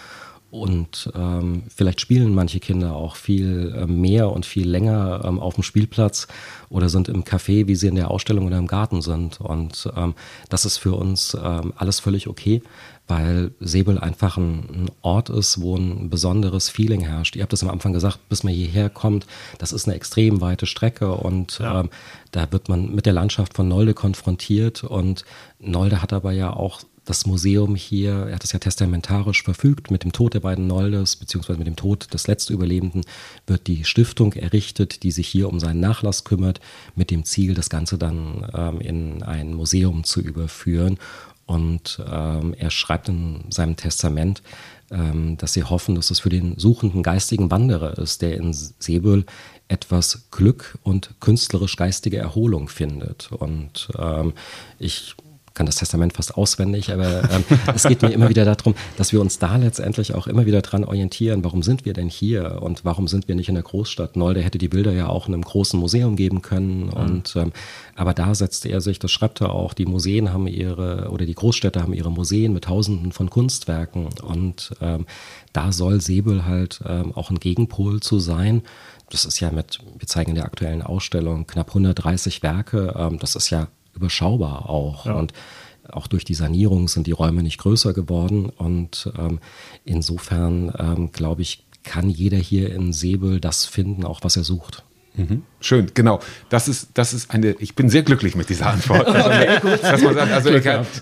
und ähm, vielleicht spielen manche Kinder auch viel äh, mehr und viel länger ähm, auf dem Spielplatz oder sind im Café, wie sie in der Ausstellung oder im Garten sind. Und ähm, das ist für uns ähm, alles völlig okay, weil Säbel einfach ein, Ort ist, wo ein besonderes Feeling herrscht. Ihr habt es am Anfang gesagt, bis man hierher kommt, das ist eine extrem weite Strecke und ja. ähm, da wird man mit der Landschaft von Nolde konfrontiert. Und Nolde hat aber ja auch das Museum hier, er hat es ja testamentarisch verfügt, mit dem Tod der beiden Noldes, beziehungsweise mit dem Tod des Letztüberlebenden, wird die Stiftung errichtet, die sich hier um seinen Nachlass kümmert, mit dem Ziel, das Ganze dann ähm, in ein Museum zu überführen. Und ähm, er schreibt in seinem Testament, ähm, dass sie hoffen, dass es für den suchenden geistigen Wanderer ist, der in Sebel etwas Glück und künstlerisch geistige Erholung findet. Und ähm, ich kann das Testament fast auswendig, aber ähm, es geht mir immer wieder darum, dass wir uns da letztendlich auch immer wieder dran orientieren, warum sind wir denn hier und warum sind wir nicht in der Großstadt? Nolde hätte die Bilder ja auch in einem großen Museum geben können mhm. und ähm, aber da setzte er sich, das schreibt er auch, die Museen haben ihre oder die Großstädte haben ihre Museen mit Tausenden von Kunstwerken und ähm, da soll Säbel halt ähm, auch ein Gegenpol zu sein. Das ist ja mit, wir zeigen in der aktuellen Ausstellung knapp 130 Werke. Ähm, das ist ja überschaubar auch. Ja. Und auch durch die Sanierung sind die Räume nicht größer geworden. Und ähm, insofern, ähm, glaube ich, kann jeder hier in Säbel das finden, auch was er sucht. Mhm. Schön, genau. Das ist, das ist eine, ich bin sehr glücklich mit dieser Antwort. [laughs] Also, dass man sagt, also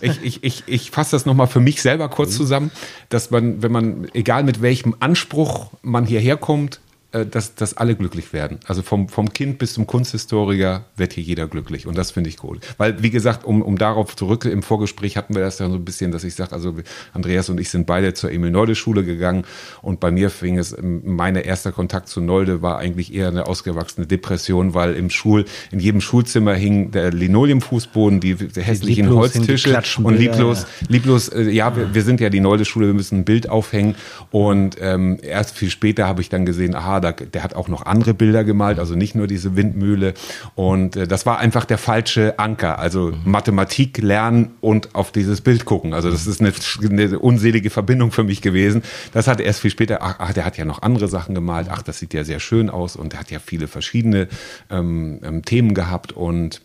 ich, ich, ich, ich fasse das nochmal für mich selber kurz mhm. zusammen, dass man, wenn man, egal mit welchem Anspruch man hierher kommt, dass, dass alle glücklich werden. Also vom, vom Kind bis zum Kunsthistoriker wird hier jeder glücklich. Und das finde ich cool. Weil, wie gesagt, um, um darauf zurück, im Vorgespräch hatten wir das ja so ein bisschen, dass ich sage, also Andreas und ich sind beide zur Emil-Nolde-Schule gegangen. Und bei mir fing es, mein erster Kontakt zu Nolde war eigentlich eher eine ausgewachsene Depression, weil im Schul, in jedem Schulzimmer hing der Linoleumfußboden, die, die hässlichen Holztische. Und lieblos, lieblos, äh, ja, wir, wir sind ja die Nolde-Schule, wir müssen ein Bild aufhängen. Und ähm, erst viel später habe ich dann gesehen, aha, da, der hat auch noch andere Bilder gemalt, also nicht nur diese Windmühle. Und äh, das war einfach der falsche Anker. Also mhm. Mathematik lernen und auf dieses Bild gucken. Also das ist eine, eine, unselige Verbindung für mich gewesen. Das hat erst viel später, ach, ach, der hat ja noch andere Sachen gemalt. Ach, das sieht ja sehr schön aus und er hat ja viele verschiedene ähm, ähm, Themen gehabt und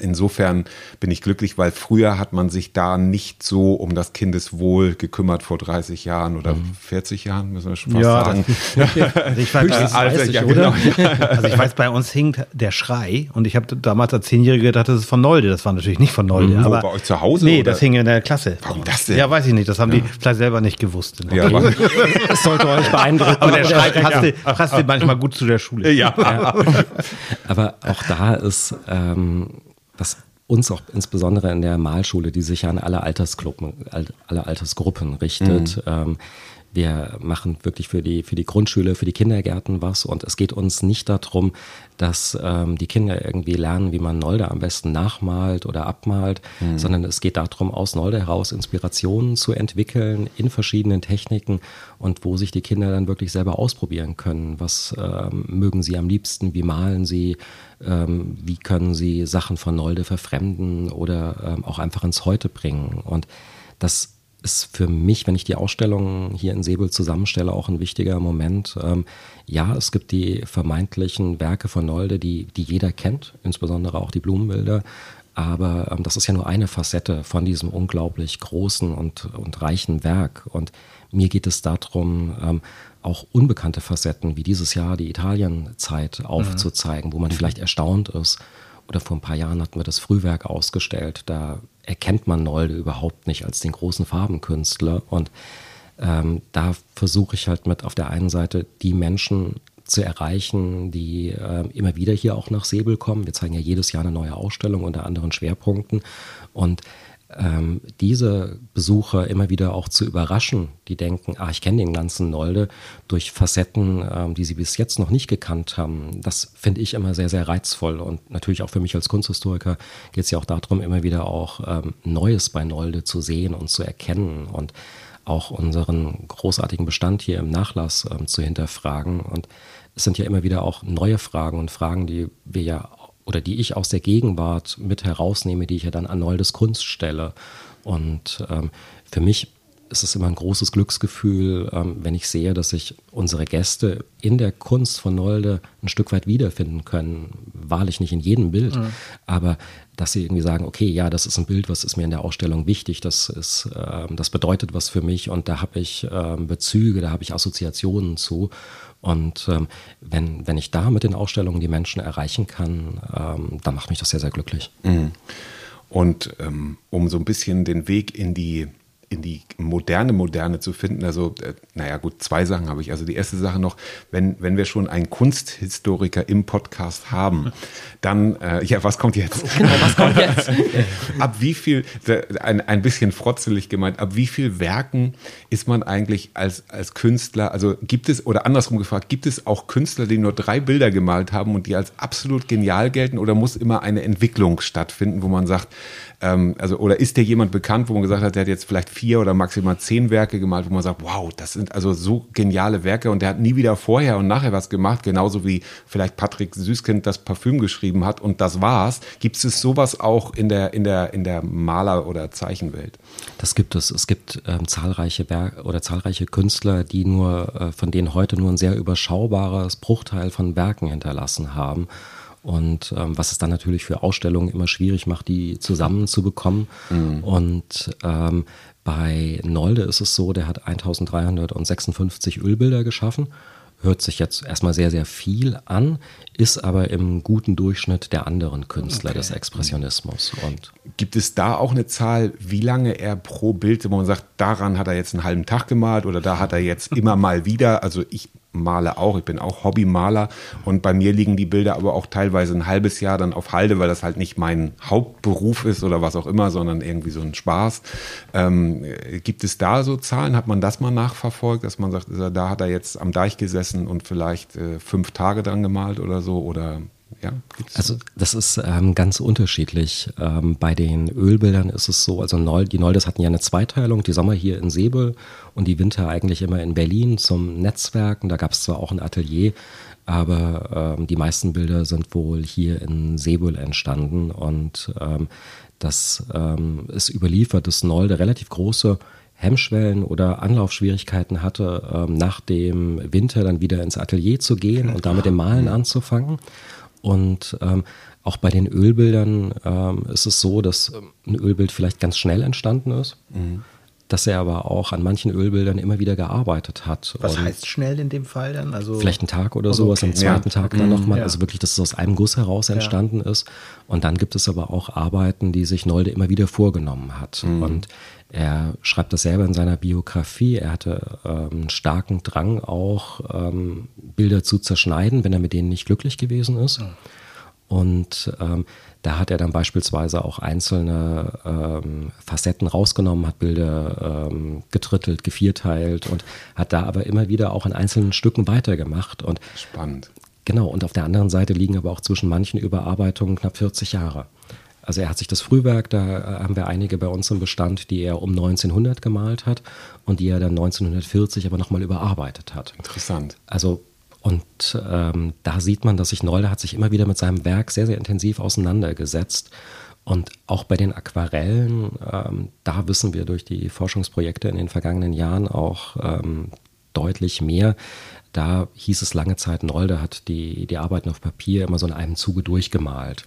insofern bin ich glücklich, weil früher hat man sich da nicht so um das Kindeswohl gekümmert vor 30 Jahren oder mhm. 40 Jahren, müssen wir schon fast ja, sagen. [laughs] also ich, weiß, Alter, ja, genau. also ich weiß, bei uns hing der Schrei und ich habe damals als Zehnjähriger gedacht, das ist von Nolde. Das war natürlich nicht von Nolde. Mhm. Aber bei euch zu Hause? Nee, oder? das hing in der Klasse. Warum das denn? Ja, weiß ich nicht. Das haben ja. die vielleicht selber nicht gewusst. Ja, [laughs] das sollte euch beeindrucken. Aber der Schrei passte, passte manchmal gut zu der Schule. Ja. Aber auch da ist ähm, was uns auch insbesondere in der Malschule, die sich an alle Altersgruppen, alle Altersgruppen richtet. Mhm. Ähm, wir machen wirklich für die, für die Grundschule, für die Kindergärten was und es geht uns nicht darum, dass ähm, die Kinder irgendwie lernen, wie man Nolde am besten nachmalt oder abmalt, mhm. sondern es geht darum, aus Nolde heraus Inspirationen zu entwickeln in verschiedenen Techniken und wo sich die Kinder dann wirklich selber ausprobieren können. Was ähm, mögen sie am liebsten, wie malen sie, ähm, wie können sie Sachen von Nolde verfremden oder ähm, auch einfach ins Heute bringen. Und das ist für mich, wenn ich die Ausstellung hier in Säbel zusammenstelle, auch ein wichtiger Moment. Ähm, ja, es gibt die vermeintlichen Werke von Nolde, die, die jeder kennt, insbesondere auch die Blumenbilder. Aber ähm, das ist ja nur eine Facette von diesem unglaublich großen und, und reichen Werk. Und mir geht es darum, ähm, auch unbekannte Facetten wie dieses Jahr die Italienzeit aufzuzeigen, mhm. wo man vielleicht erstaunt ist. Oder vor ein paar Jahren hatten wir das Frühwerk ausgestellt. Da erkennt man Nolde überhaupt nicht als den großen Farbenkünstler. Und ähm, da versuche ich halt mit auf der einen Seite die Menschen zu erreichen, die äh, immer wieder hier auch nach Säbel kommen. Wir zeigen ja jedes Jahr eine neue Ausstellung unter anderen Schwerpunkten. Und ähm, diese Besucher immer wieder auch zu überraschen, die denken, ah, ich kenne den ganzen Nolde durch Facetten, ähm, die sie bis jetzt noch nicht gekannt haben. Das finde ich immer sehr, sehr reizvoll. Und natürlich auch für mich als Kunsthistoriker geht es ja auch darum, immer wieder auch ähm, Neues bei Nolde zu sehen und zu erkennen und auch unseren großartigen Bestand hier im Nachlass ähm, zu hinterfragen. Und es sind ja immer wieder auch neue Fragen und Fragen, die wir ja oder die ich aus der Gegenwart mit herausnehme, die ich ja dann an Noldes Kunst stelle. Und ähm, für mich ist es immer ein großes Glücksgefühl, ähm, wenn ich sehe, dass sich unsere Gäste in der Kunst von Nolde ein Stück weit wiederfinden können. Wahrlich nicht in jedem Bild, mhm. aber dass sie irgendwie sagen, okay, ja, das ist ein Bild, was ist mir in der Ausstellung wichtig, das ist, ähm, das bedeutet was für mich und da habe ich ähm, Bezüge, da habe ich Assoziationen zu. Und ähm, wenn, wenn ich da mit den Ausstellungen die Menschen erreichen kann, ähm, dann macht mich das sehr, sehr glücklich. Mhm. Und ähm, um so ein bisschen den Weg in die in die moderne Moderne zu finden. Also, äh, naja, gut, zwei Sachen habe ich. Also die erste Sache noch, wenn, wenn wir schon einen Kunsthistoriker im Podcast haben, [laughs] dann, äh, ja, was kommt jetzt? [laughs] Genau, was kommt jetzt? [laughs] ab wie viel, ein, ein bisschen frotzelig gemeint, ab wie viel Werken ist man eigentlich als, als Künstler, also gibt es, oder andersrum gefragt, gibt es auch Künstler, die nur drei Bilder gemalt haben und die als absolut genial gelten oder muss immer eine Entwicklung stattfinden, wo man sagt, ähm, also, oder ist dir jemand bekannt, wo man gesagt hat, der hat jetzt vielleicht vier oder maximal zehn Werke gemalt, wo man sagt, wow, das sind also so geniale Werke und der hat nie wieder vorher und nachher was gemacht, genauso wie vielleicht Patrick Süßkind das Parfüm geschrieben hat und das war's. Gibt es sowas auch in der, in der, in der Maler- oder Zeichenwelt? Das gibt es. Es gibt ähm, zahlreiche Werke oder zahlreiche Künstler, die nur, äh, von denen heute nur ein sehr überschaubares Bruchteil von Werken hinterlassen haben. Und ähm, was es dann natürlich für Ausstellungen immer schwierig macht, die zusammenzubekommen. Mhm. Und ähm, bei Nolde ist es so, der hat 1356 Ölbilder geschaffen hört sich jetzt erstmal sehr, sehr viel an, ist aber im guten Durchschnitt der anderen Künstler okay. des Expressionismus. Und Gibt es da auch eine Zahl, wie lange er pro Bild, wo man sagt, daran hat er jetzt einen halben Tag gemalt oder da hat er jetzt immer mal wieder, also ich male auch, ich bin auch Hobbymaler und bei mir liegen die Bilder aber auch teilweise ein halbes Jahr dann auf Halde, weil das halt nicht mein Hauptberuf ist oder was auch immer, sondern irgendwie so ein Spaß. Ähm, gibt es da so Zahlen? Hat man das mal nachverfolgt, dass man sagt, da hat er jetzt am Deich gesessen und vielleicht äh, fünf Tage dran gemalt oder so oder ja, also das ist ähm, ganz unterschiedlich. Ähm, bei den Ölbildern ist es so, also Nol, die Noldes hatten ja eine Zweiteilung, die Sommer hier in Säbel und die Winter eigentlich immer in Berlin zum Netzwerken. Da gab es zwar auch ein Atelier, aber ähm, die meisten Bilder sind wohl hier in Säbel entstanden und ähm, das ähm, ist überliefert, dass Nolde relativ große Hemmschwellen oder Anlaufschwierigkeiten hatte, ähm, nach dem Winter dann wieder ins Atelier zu gehen und damit dem Malen anzufangen. Und ähm, auch bei den Ölbildern ähm, ist es so, dass ähm, ein Ölbild vielleicht ganz schnell entstanden ist, mhm. dass er aber auch an manchen Ölbildern immer wieder gearbeitet hat. Was heißt schnell in dem Fall dann? Also vielleicht ein Tag oder sowas, okay. am zweiten ja. Tag dann mhm. nochmal. Ja. Also wirklich, dass es aus einem Guss heraus entstanden ja. ist. Und dann gibt es aber auch Arbeiten, die sich Nolde immer wieder vorgenommen hat. Mhm. Und er schreibt das selber in seiner Biografie. Er hatte ähm, einen starken Drang auch, ähm, Bilder zu zerschneiden, wenn er mit denen nicht glücklich gewesen ist. Mhm. Und ähm, da hat er dann beispielsweise auch einzelne ähm, Facetten rausgenommen, hat Bilder ähm, getrittelt, gevierteilt und hat da aber immer wieder auch in einzelnen Stücken weitergemacht. Und Spannend. Genau, und auf der anderen Seite liegen aber auch zwischen manchen Überarbeitungen knapp 40 Jahre. Also er hat sich das Frühwerk, da äh, haben wir einige bei uns im Bestand, die er um 1900 gemalt hat und die er dann 1940 aber nochmal überarbeitet hat. Interessant. Also und ähm, da sieht man, dass sich Nolde hat sich immer wieder mit seinem Werk sehr, sehr intensiv auseinandergesetzt. Und auch bei den Aquarellen, ähm, da wissen wir durch die Forschungsprojekte in den vergangenen Jahren auch ähm, deutlich mehr. Da hieß es lange Zeit, Nolde hat die, die Arbeiten auf Papier immer so in einem Zuge durchgemalt.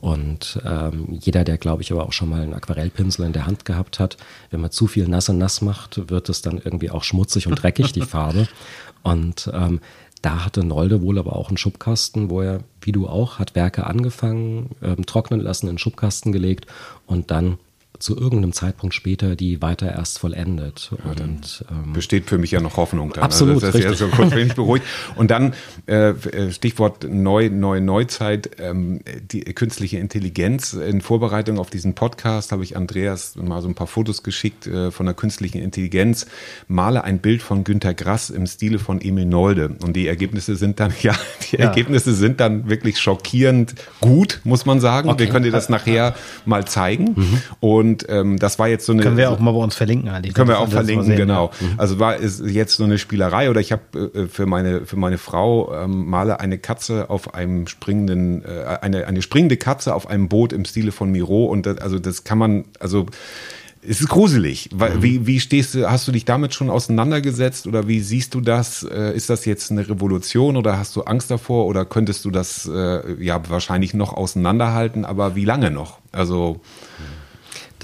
Und ähm, jeder, der, glaube ich, aber auch schon mal einen Aquarellpinsel in der Hand gehabt hat, wenn man zu viel nass und nass macht, wird es dann irgendwie auch schmutzig und dreckig, die Farbe. [laughs] Und ähm, da hatte Nolde wohl aber auch einen Schubkasten, wo er, wie du auch, hat Werke angefangen, ähm, trocknen lassen, in den Schubkasten gelegt und dann zu irgendeinem Zeitpunkt später die weiter erst vollendet. Und, ähm, besteht für mich ja noch Hoffnung. Dann. Absolut. Also das ist richtig. ja so kurz wenig beruhigt. Und dann äh, äh, Stichwort Neu, Neu, Neuzeit, ähm, die künstliche Intelligenz. In Vorbereitung auf diesen Podcast habe ich Andreas mal so ein paar Fotos geschickt äh, von der künstlichen Intelligenz. Male ein Bild von Günter Grass im Stile von Emil Nolde. Und die Ergebnisse sind dann, [laughs] ja, die ja. Ergebnisse sind dann wirklich schockierend gut, muss man sagen. Okay. Wir können dir das nachher mal zeigen. Mhm. Und und ähm, das war jetzt so eine. Können wir auch mal bei uns verlinken, Ali. Können wir auch verlinken, sehen, genau. Ja. Mhm. Also war es jetzt so eine Spielerei oder ich habe äh, für meine für meine Frau ähm, male eine Katze auf einem springenden äh, eine eine springende Katze auf einem Boot im Stile von Miro und das, also das kann man also es ist gruselig. Mhm. Wie, wie stehst du, hast du dich damit schon auseinandergesetzt oder wie siehst du das? Äh, ist das jetzt eine Revolution oder hast du Angst davor oder könntest du das äh, ja wahrscheinlich noch auseinanderhalten, aber wie lange noch? Also.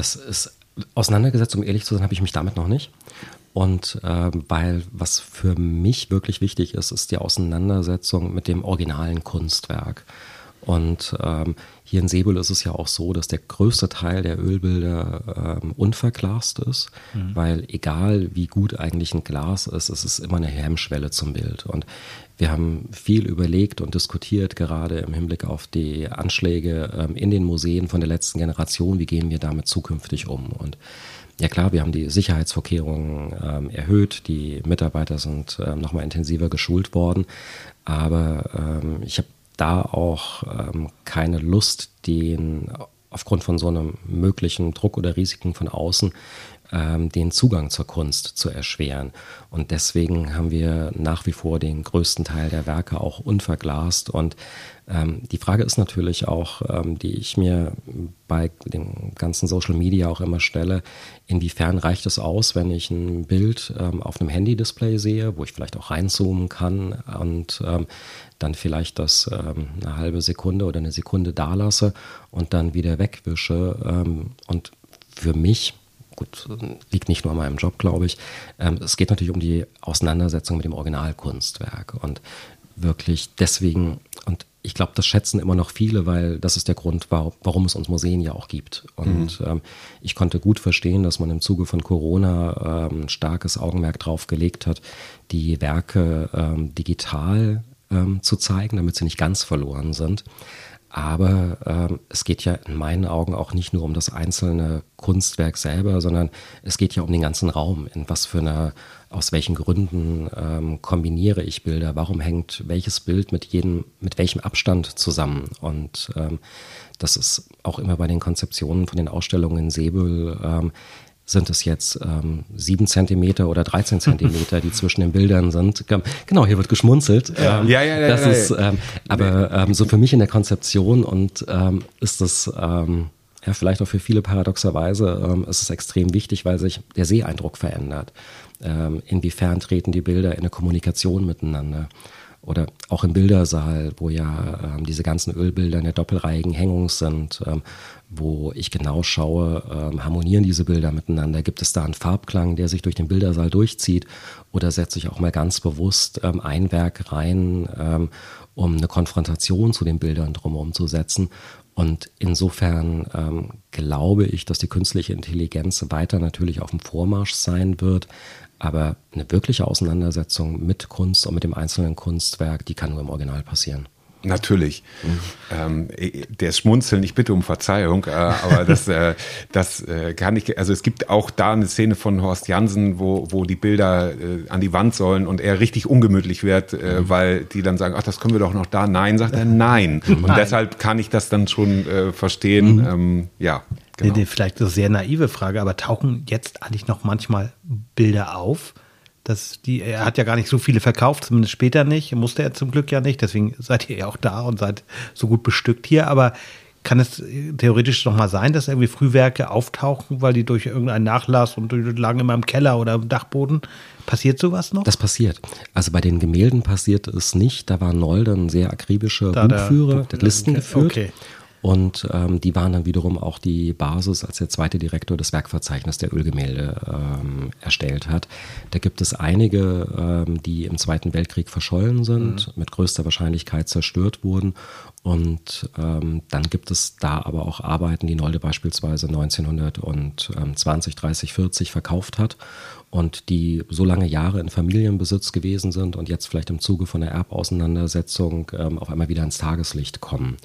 Das ist auseinandergesetzt, um ehrlich zu sein, habe ich mich damit noch nicht. Und äh, weil was für mich wirklich wichtig ist, ist die Auseinandersetzung mit dem originalen Kunstwerk. Und ähm, hier in Sebel ist es ja auch so, dass der größte Teil der Ölbilder ähm, unverglast ist, mhm. weil egal wie gut eigentlich ein Glas ist, es ist immer eine Hemmschwelle zum Bild. Und wir haben viel überlegt und diskutiert, gerade im Hinblick auf die Anschläge ähm, in den Museen von der letzten Generation, wie gehen wir damit zukünftig um. Und ja klar, wir haben die Sicherheitsvorkehrungen ähm, erhöht, die Mitarbeiter sind ähm, nochmal intensiver geschult worden, aber ich habe da auch keine Lust, den aufgrund von so einem möglichen Druck oder Risiken von außen den Zugang zur Kunst zu erschweren. Und deswegen haben wir nach wie vor den größten Teil der Werke auch unverglast. Und ähm, die Frage ist natürlich auch, ähm, die ich mir bei dem ganzen Social Media auch immer stelle, inwiefern reicht es aus, wenn ich ein Bild ähm, auf einem Handy-Display sehe, wo ich vielleicht auch reinzoomen kann und ähm, dann vielleicht das ähm, eine halbe Sekunde oder eine Sekunde da lasse und dann wieder wegwische. Ähm, und für mich gut, liegt nicht nur an meinem Job, glaube ich. Ähm, es geht natürlich um die Auseinandersetzung mit dem Originalkunstwerk und wirklich deswegen, und ich glaube, das schätzen immer noch viele, weil das ist der Grund, warum es uns Museen ja auch gibt. Und mhm. ähm, ich konnte gut verstehen, dass man im Zuge von Corona ähm, ein starkes Augenmerk drauf gelegt hat, die Werke ähm, digital ähm, zu zeigen, damit sie nicht ganz verloren sind. Aber ähm, es geht ja in meinen Augen auch nicht nur um das einzelne Kunstwerk selber, sondern es geht ja um den ganzen Raum. In was für einer, aus welchen Gründen ähm, kombiniere ich Bilder? Warum hängt welches Bild mit jedem, mit welchem Abstand zusammen? Und ähm, das ist auch immer bei den Konzeptionen von den Ausstellungen in Säbel ähm, sind es jetzt ähm, sieben Zentimeter oder 13 [laughs] Zentimeter, die zwischen den Bildern sind. Genau, hier wird geschmunzelt. Ja, ähm, ja, ja, das ja, ja, ist, ähm, aber ähm, so für mich in der Konzeption und ähm, ist es ähm, ja vielleicht auch für viele paradoxerweise ähm, ist es extrem wichtig, weil sich der Seeeindruck verändert. Ähm, inwiefern treten die Bilder in eine Kommunikation miteinander? Oder auch im Bildersaal, wo ja ähm, diese ganzen Ölbilder in der doppelreihigen Hängung sind, ähm, wo ich genau schaue, ähm, harmonieren diese Bilder miteinander? Gibt es da einen Farbklang, der sich durch den Bildersaal durchzieht? Oder setze ich auch mal ganz bewusst ähm, ein Werk rein, ähm, um eine Konfrontation zu den Bildern drumherum zu setzen? Und insofern ähm, glaube ich, dass die künstliche Intelligenz weiter natürlich auf dem Vormarsch sein wird, aber eine wirkliche Auseinandersetzung mit Kunst und mit dem einzelnen Kunstwerk, die kann nur im Original passieren. Natürlich. Mhm. Ähm, der Schmunzeln, ich bitte um Verzeihung, äh, aber [laughs] das, äh, das äh, kann ich, also es gibt auch da eine Szene von Horst Jansen, wo, wo die Bilder äh, an die Wand sollen und er richtig ungemütlich wird, äh, mhm. weil die dann sagen, ach, das können wir doch noch da. Nein, sagt er, nein. [laughs] Und nein. deshalb kann ich das dann schon äh, verstehen. Mhm. Ähm, ja. Genau. Nee, vielleicht eine sehr naive Frage, aber tauchen jetzt eigentlich noch manchmal Bilder auf? dass die, er hat ja gar nicht so viele verkauft, zumindest später nicht, musste er zum Glück ja nicht, deswegen seid ihr ja auch da und seid so gut bestückt hier, aber kann es theoretisch noch mal sein, dass irgendwie Frühwerke auftauchen, weil die durch irgendeinen Nachlass und durch lagen immer im Keller oder im Dachboden? Passiert sowas noch? Das passiert. Also bei den Gemälden passiert es nicht. Da war Noll dann sehr akribische da Buchführer, der, der Listen geführt. Okay. Und ähm, die waren dann wiederum auch die Basis, als der zweite Direktor des Werkverzeichnisses der Ölgemälde ähm, erstellt hat. Da gibt es einige, ähm, die im Zweiten Weltkrieg verschollen sind, mhm. mit größter Wahrscheinlichkeit zerstört wurden. Und ähm, dann gibt es da aber auch Arbeiten, die Nolde beispielsweise 1920, 30, 40 verkauft hat und die so lange Jahre in Familienbesitz gewesen sind und jetzt vielleicht im Zuge von der Erbauseinandersetzung ähm, auf einmal wieder ins Tageslicht kommen.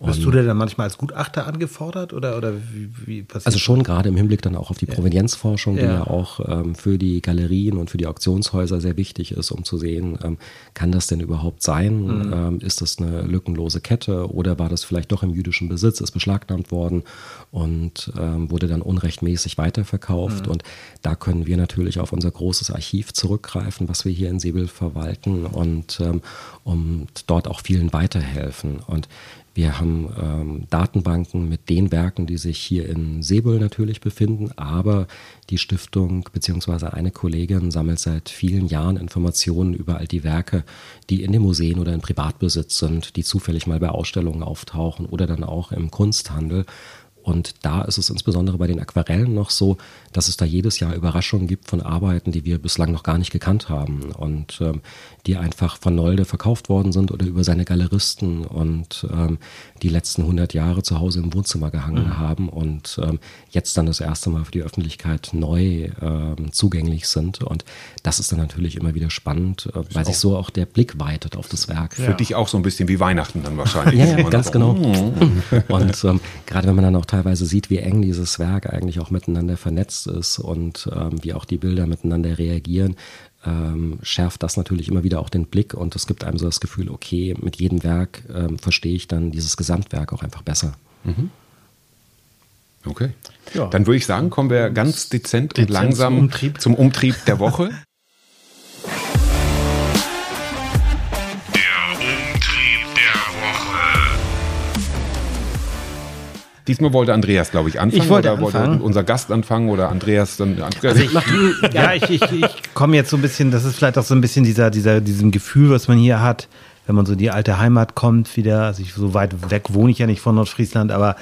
Wirst du denn dann manchmal als Gutachter angefordert oder, oder wie, wie passiert Also schon gerade im Hinblick dann auch auf die ja. Provenienzforschung, die ja, ja auch ähm, für die Galerien und für die Auktionshäuser sehr wichtig ist, um zu sehen, ähm, kann das denn überhaupt sein? Mhm. Ähm, ist das eine lückenlose Kette oder war das vielleicht doch im jüdischen Besitz, ist beschlagnahmt worden und ähm, wurde dann unrechtmäßig weiterverkauft? Mhm. Und da können wir natürlich auf unser großes Archiv zurückgreifen, was wir hier in Säbel verwalten und ähm, um dort auch vielen weiterhelfen. Und wir haben ähm, Datenbanken mit den Werken, die sich hier in Sebel natürlich befinden, aber die Stiftung bzw. eine Kollegin sammelt seit vielen Jahren Informationen über all die Werke, die in den Museen oder in Privatbesitz sind, die zufällig mal bei Ausstellungen auftauchen oder dann auch im Kunsthandel. Und da ist es insbesondere bei den Aquarellen noch so, dass es da jedes Jahr Überraschungen gibt von Arbeiten, die wir bislang noch gar nicht gekannt haben und ähm, die einfach von Nolde verkauft worden sind oder über seine Galeristen und ähm, die letzten 100 Jahre zu Hause im Wohnzimmer gehangen mhm. haben und ähm, jetzt dann das erste Mal für die Öffentlichkeit neu ähm, zugänglich sind. Und das ist dann natürlich immer wieder spannend, äh, weil sich so auch der Blick weitet auf das Werk. Für ja. dich auch so ein bisschen wie Weihnachten dann wahrscheinlich. ja, ja ganz genau. Mhm. [laughs] Und ähm, gerade wenn man dann auch teilweise sieht, wie eng dieses Werk eigentlich auch miteinander vernetzt ist und ähm, wie auch die Bilder miteinander reagieren, ähm, schärft das natürlich immer wieder auch den Blick und es gibt einem so das Gefühl, okay, mit jedem Werk ähm, verstehe ich dann dieses Gesamtwerk auch einfach besser. Mhm. Okay. Ja. Dann würde ich sagen, kommen wir ganz dezent, Dezent und langsam zum Umtrieb. zum Umtrieb der Woche. [laughs] Diesmal wollte Andreas, glaube ich, anfangen. Ich wollte oder anfangen. wollte unser Gast anfangen oder Andreas dann. Also ich, [laughs] ja, ich, ich, ich komme jetzt so ein bisschen, das ist vielleicht auch so ein bisschen dieser, dieser, diesem Gefühl, was man hier hat, wenn man so in die alte Heimat kommt wieder. Also ich, so weit weg wohne ich ja nicht von Nordfriesland, aber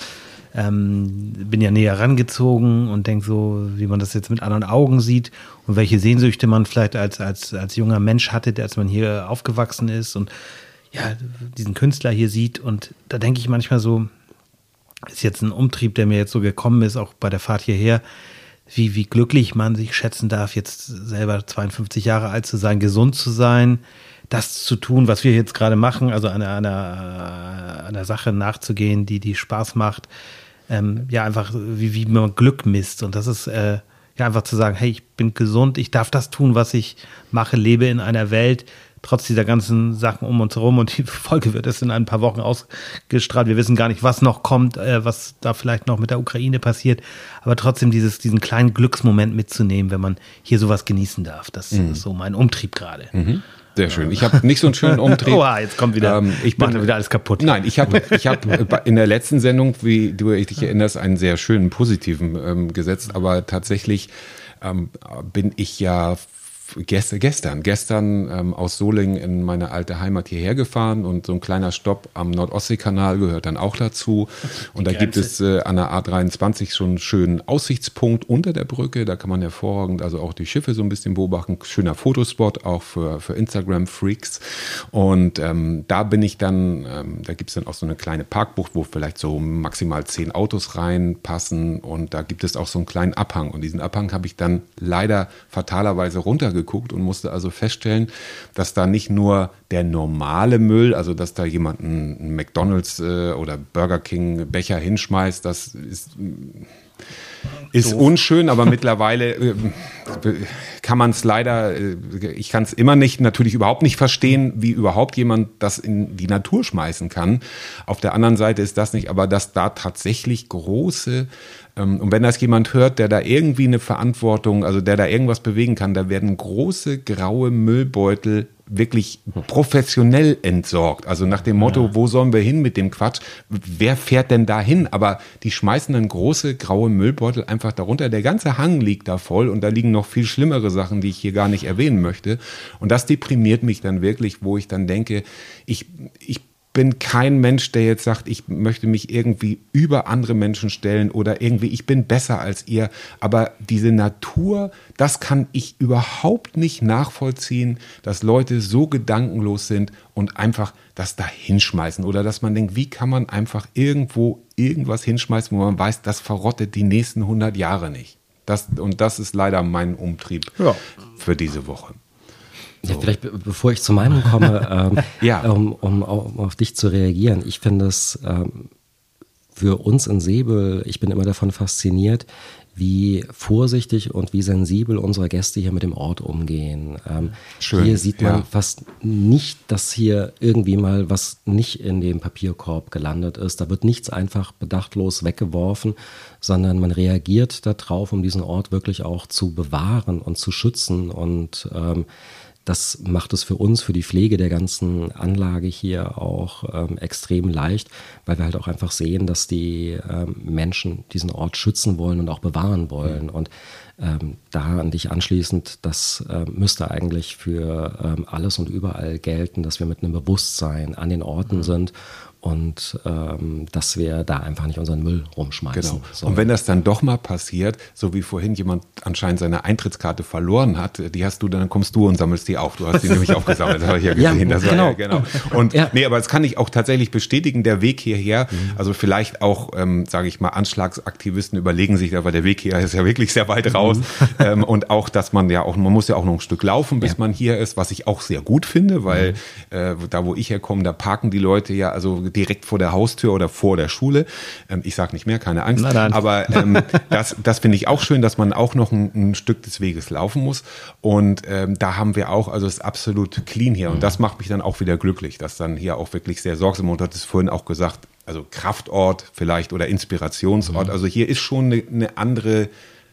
ähm, bin ja näher rangezogen und denke so, wie man das jetzt mit anderen Augen sieht und welche Sehnsüchte man vielleicht als, als, als junger Mensch hatte, als man hier aufgewachsen ist und ja, diesen Künstler hier sieht. Und da denke ich manchmal so, ist jetzt ein Umtrieb, der mir jetzt so gekommen ist, auch bei der Fahrt hierher, wie, wie glücklich man sich schätzen darf, jetzt selber 52 Jahre alt zu sein, gesund zu sein, das zu tun, was wir jetzt gerade machen, also einer, einer, einer Sache nachzugehen, die, die Spaß macht. Ähm, ja, einfach, wie, wie man Glück misst. Und das ist, äh, ja, einfach zu sagen, hey, ich bin gesund, ich darf das tun, was ich mache, lebe in einer Welt, trotz dieser ganzen Sachen um uns herum. Und die Folge wird es in ein paar Wochen ausgestrahlt. Wir wissen gar nicht, was noch kommt, äh, was da vielleicht noch mit der Ukraine passiert. Aber trotzdem dieses, diesen kleinen Glücksmoment mitzunehmen, wenn man hier sowas genießen darf. Das ist so mein Umtrieb gerade. Sehr schön. Ich habe nicht so einen schönen Umtrieb. [laughs] Oha, jetzt kommt wieder, Ähm, ich er wieder alles kaputt. Nein, ich habe ich hab [laughs] in der letzten Sendung, wie du dich erinnerst, einen sehr schönen positiven ähm, gesetzt, aber tatsächlich ähm, bin ich ja gest gestern, gestern ähm, aus Solingen in meine alte Heimat hierher gefahren und so ein kleiner Stopp am Nordostseekanal gehört dann auch dazu. Und da gibt es äh, an der A23 schon einen schönen Aussichtspunkt unter der Brücke. Da kann man hervorragend also auch die Schiffe so ein bisschen beobachten. Schöner Fotospot auch für, für Instagram-Freaks. Und ähm, da bin ich dann, ähm, da gibt es dann auch so eine kleine Parkbucht, wo vielleicht so maximal zehn Autos reinpassen. Und da gibt es auch so einen kleinen Abhang. Und diesen Abhang habe ich dann leider fatalerweise runtergeguckt und musste also feststellen, dass da nicht nur der normale Müll, also dass da jemand einen einen McDonalds äh, oder Burger King Becher hinschmeißt, das ist ist unschön, aber mittlerweile äh, kann man es leider, äh, ich kann es immer nicht, natürlich überhaupt nicht verstehen, wie überhaupt jemand das in die Natur schmeißen kann. Auf der anderen Seite ist das nicht, aber dass da tatsächlich große, ähm, und wenn das jemand hört, der da irgendwie eine Verantwortung, also der da irgendwas bewegen kann, da werden große graue Müllbeutel wirklich professionell entsorgt. Also nach dem Motto, wo sollen wir hin mit dem Quatsch? Wer fährt denn da hin? Aber die schmeißen dann große graue Müllbeutel einfach darunter. Der ganze Hang liegt da voll und da liegen noch viel schlimmere Sachen, die ich hier gar nicht erwähnen möchte. Und das deprimiert mich dann wirklich, wo ich dann denke, ich, ich bin kein Mensch, der jetzt sagt, ich möchte mich irgendwie über andere Menschen stellen oder irgendwie, ich bin besser als ihr. Aber diese Natur, das kann ich überhaupt nicht nachvollziehen, dass Leute so gedankenlos sind und einfach das da hinschmeißen. Oder dass man denkt, wie kann man einfach irgendwo irgendwas hinschmeißen, wo man weiß, das verrottet die nächsten 100 Jahre nicht. Das, und das ist leider mein Umtrieb Ja. für diese Woche. Ja, vielleicht be- bevor ich zu meinem komme, [laughs] ähm, Ja. um, um, au- auf dich zu reagieren. Ich finde es ähm, für uns in Säbel, ich bin immer davon fasziniert, wie vorsichtig und wie sensibel unsere Gäste hier mit dem Ort umgehen. Ähm, Schön, hier sieht man ja. fast nicht, dass hier irgendwie mal was nicht in dem Papierkorb gelandet ist. Da wird nichts einfach bedachtlos weggeworfen, sondern man reagiert darauf, um diesen Ort wirklich auch zu bewahren und zu schützen. Und ähm, das macht es für uns, für die Pflege der ganzen Anlage hier auch ähm, extrem leicht, weil wir halt auch einfach sehen, dass die ähm, Menschen diesen Ort schützen wollen und auch bewahren wollen. Und ähm, da an dich anschließend, das ähm, müsste eigentlich für ähm, alles und überall gelten, dass wir mit einem Bewusstsein an den Orten sind und ähm, dass wir da einfach nicht unseren Müll rumschmeißen. Genau. sollen. Und wenn das dann doch mal passiert, so wie vorhin jemand anscheinend seine Eintrittskarte verloren hat, die hast du, dann kommst du und sammelst die auf. Du hast die [laughs] nämlich aufgesammelt, das habe ich ja Ja, gesehen. war genau. ja, genau. Und Ja. nee, aber das kann ich auch tatsächlich bestätigen, der Weg hierher, also vielleicht auch, ähm, sage ich mal, Anschlagsaktivisten überlegen sich, aber der Weg hier ist ja wirklich sehr weit raus. ähm, und auch, dass man ja auch, man muss ja auch noch ein Stück laufen, bis Ja. man hier ist, was ich auch sehr gut finde, weil äh, da, wo ich herkomme, da parken die Leute ja also direkt vor der Haustür oder vor der Schule. Ähm, ich sage nicht mehr, keine Angst. Aber ähm, [laughs] das, das finde ich auch schön, dass man auch noch ein, ein Stück des Weges laufen muss. Und ähm, da haben wir auch, also es ist absolut clean hier. Und das macht mich dann auch wieder glücklich, dass dann hier auch wirklich sehr sorgsam, und du hattest vorhin auch gesagt, also Kraftort vielleicht oder Inspirationsort. Mhm. Also hier ist schon eine, eine andere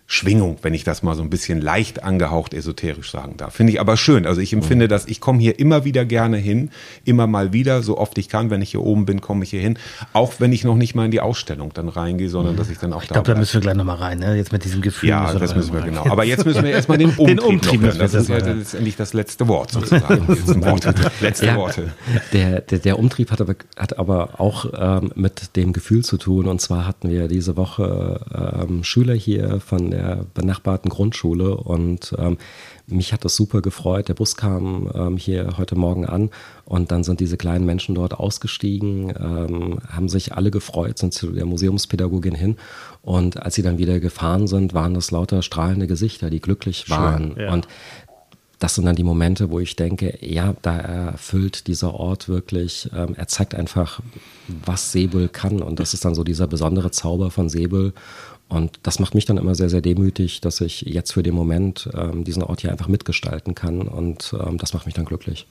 Schwingung, wenn ich das mal so ein bisschen leicht angehaucht esoterisch sagen darf. Finde ich aber schön. Also ich empfinde, dass ich komme hier immer wieder gerne hin, immer mal wieder, so oft ich kann. Wenn ich hier oben bin, komme ich hier hin. Auch wenn ich noch nicht mal in die Ausstellung dann reingehe, sondern dass ich dann auch Ich glaube, da müssen wir gleich nochmal rein, ne? Jetzt mit diesem Gefühl. Ja, müssen das müssen wir genau. Aber jetzt müssen wir erstmal den Umtrieb, [laughs] Den Umtrieb noch hören. Das ist ja letztendlich das letzte Wort [laughs] sozusagen. [laughs] Jetzt ein Wort, letzte Ja, Worte. Der, der, der Umtrieb hat aber, hat aber auch ähm, mit dem Gefühl zu tun. Und zwar hatten wir diese Woche ähm, Schüler hier von der benachbarten Grundschule und ähm, mich hat das super gefreut. Der Bus kam ähm, hier heute Morgen an und dann sind diese kleinen Menschen dort ausgestiegen, ähm, haben sich alle gefreut, sind zu der Museumspädagogin hin und als sie dann wieder gefahren sind, waren das lauter strahlende Gesichter, die glücklich waren. ja. Und das sind dann die Momente, wo ich denke, ja, da erfüllt dieser Ort wirklich, ähm, er zeigt einfach, was Sebel kann. Und das ist dann so dieser besondere Zauber von Sebel. Und das macht mich dann immer sehr, sehr demütig, dass ich jetzt für den Moment ähm, diesen Ort hier einfach mitgestalten kann. Und ähm, das macht mich dann glücklich.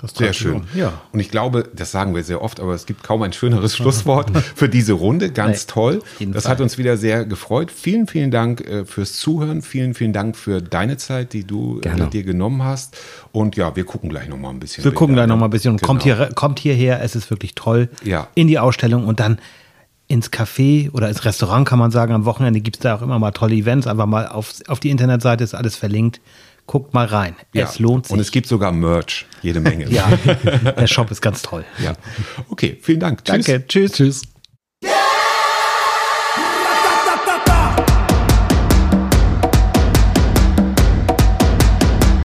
Das Sehr schön. um. Ja. Und ich glaube, das sagen wir sehr oft, aber es gibt kaum ein schöneres [laughs] Schlusswort für diese Runde. Ganz toll. Das hat uns wieder sehr gefreut. Vielen, vielen Dank äh, fürs Zuhören. Vielen, vielen Dank für deine Zeit, die du äh, dir genommen hast. Und ja, wir gucken gleich noch mal ein bisschen. Wir gucken gleich noch ne? mal ein bisschen und Genau. kommt, hier, kommt hierher, es ist wirklich toll. Ja. In die Ausstellung und dann ins Café oder ins Restaurant kann man sagen. Am Wochenende gibt es da auch immer mal tolle Events. Einfach mal auf, auf die Internetseite ist alles verlinkt. Guckt mal rein. Ja. Es lohnt sich. Und es gibt sogar Merch, jede Menge. ja, [laughs] der Shop ist ganz toll. ja. Okay, vielen Dank. Danke. Tschüss. Tschüss.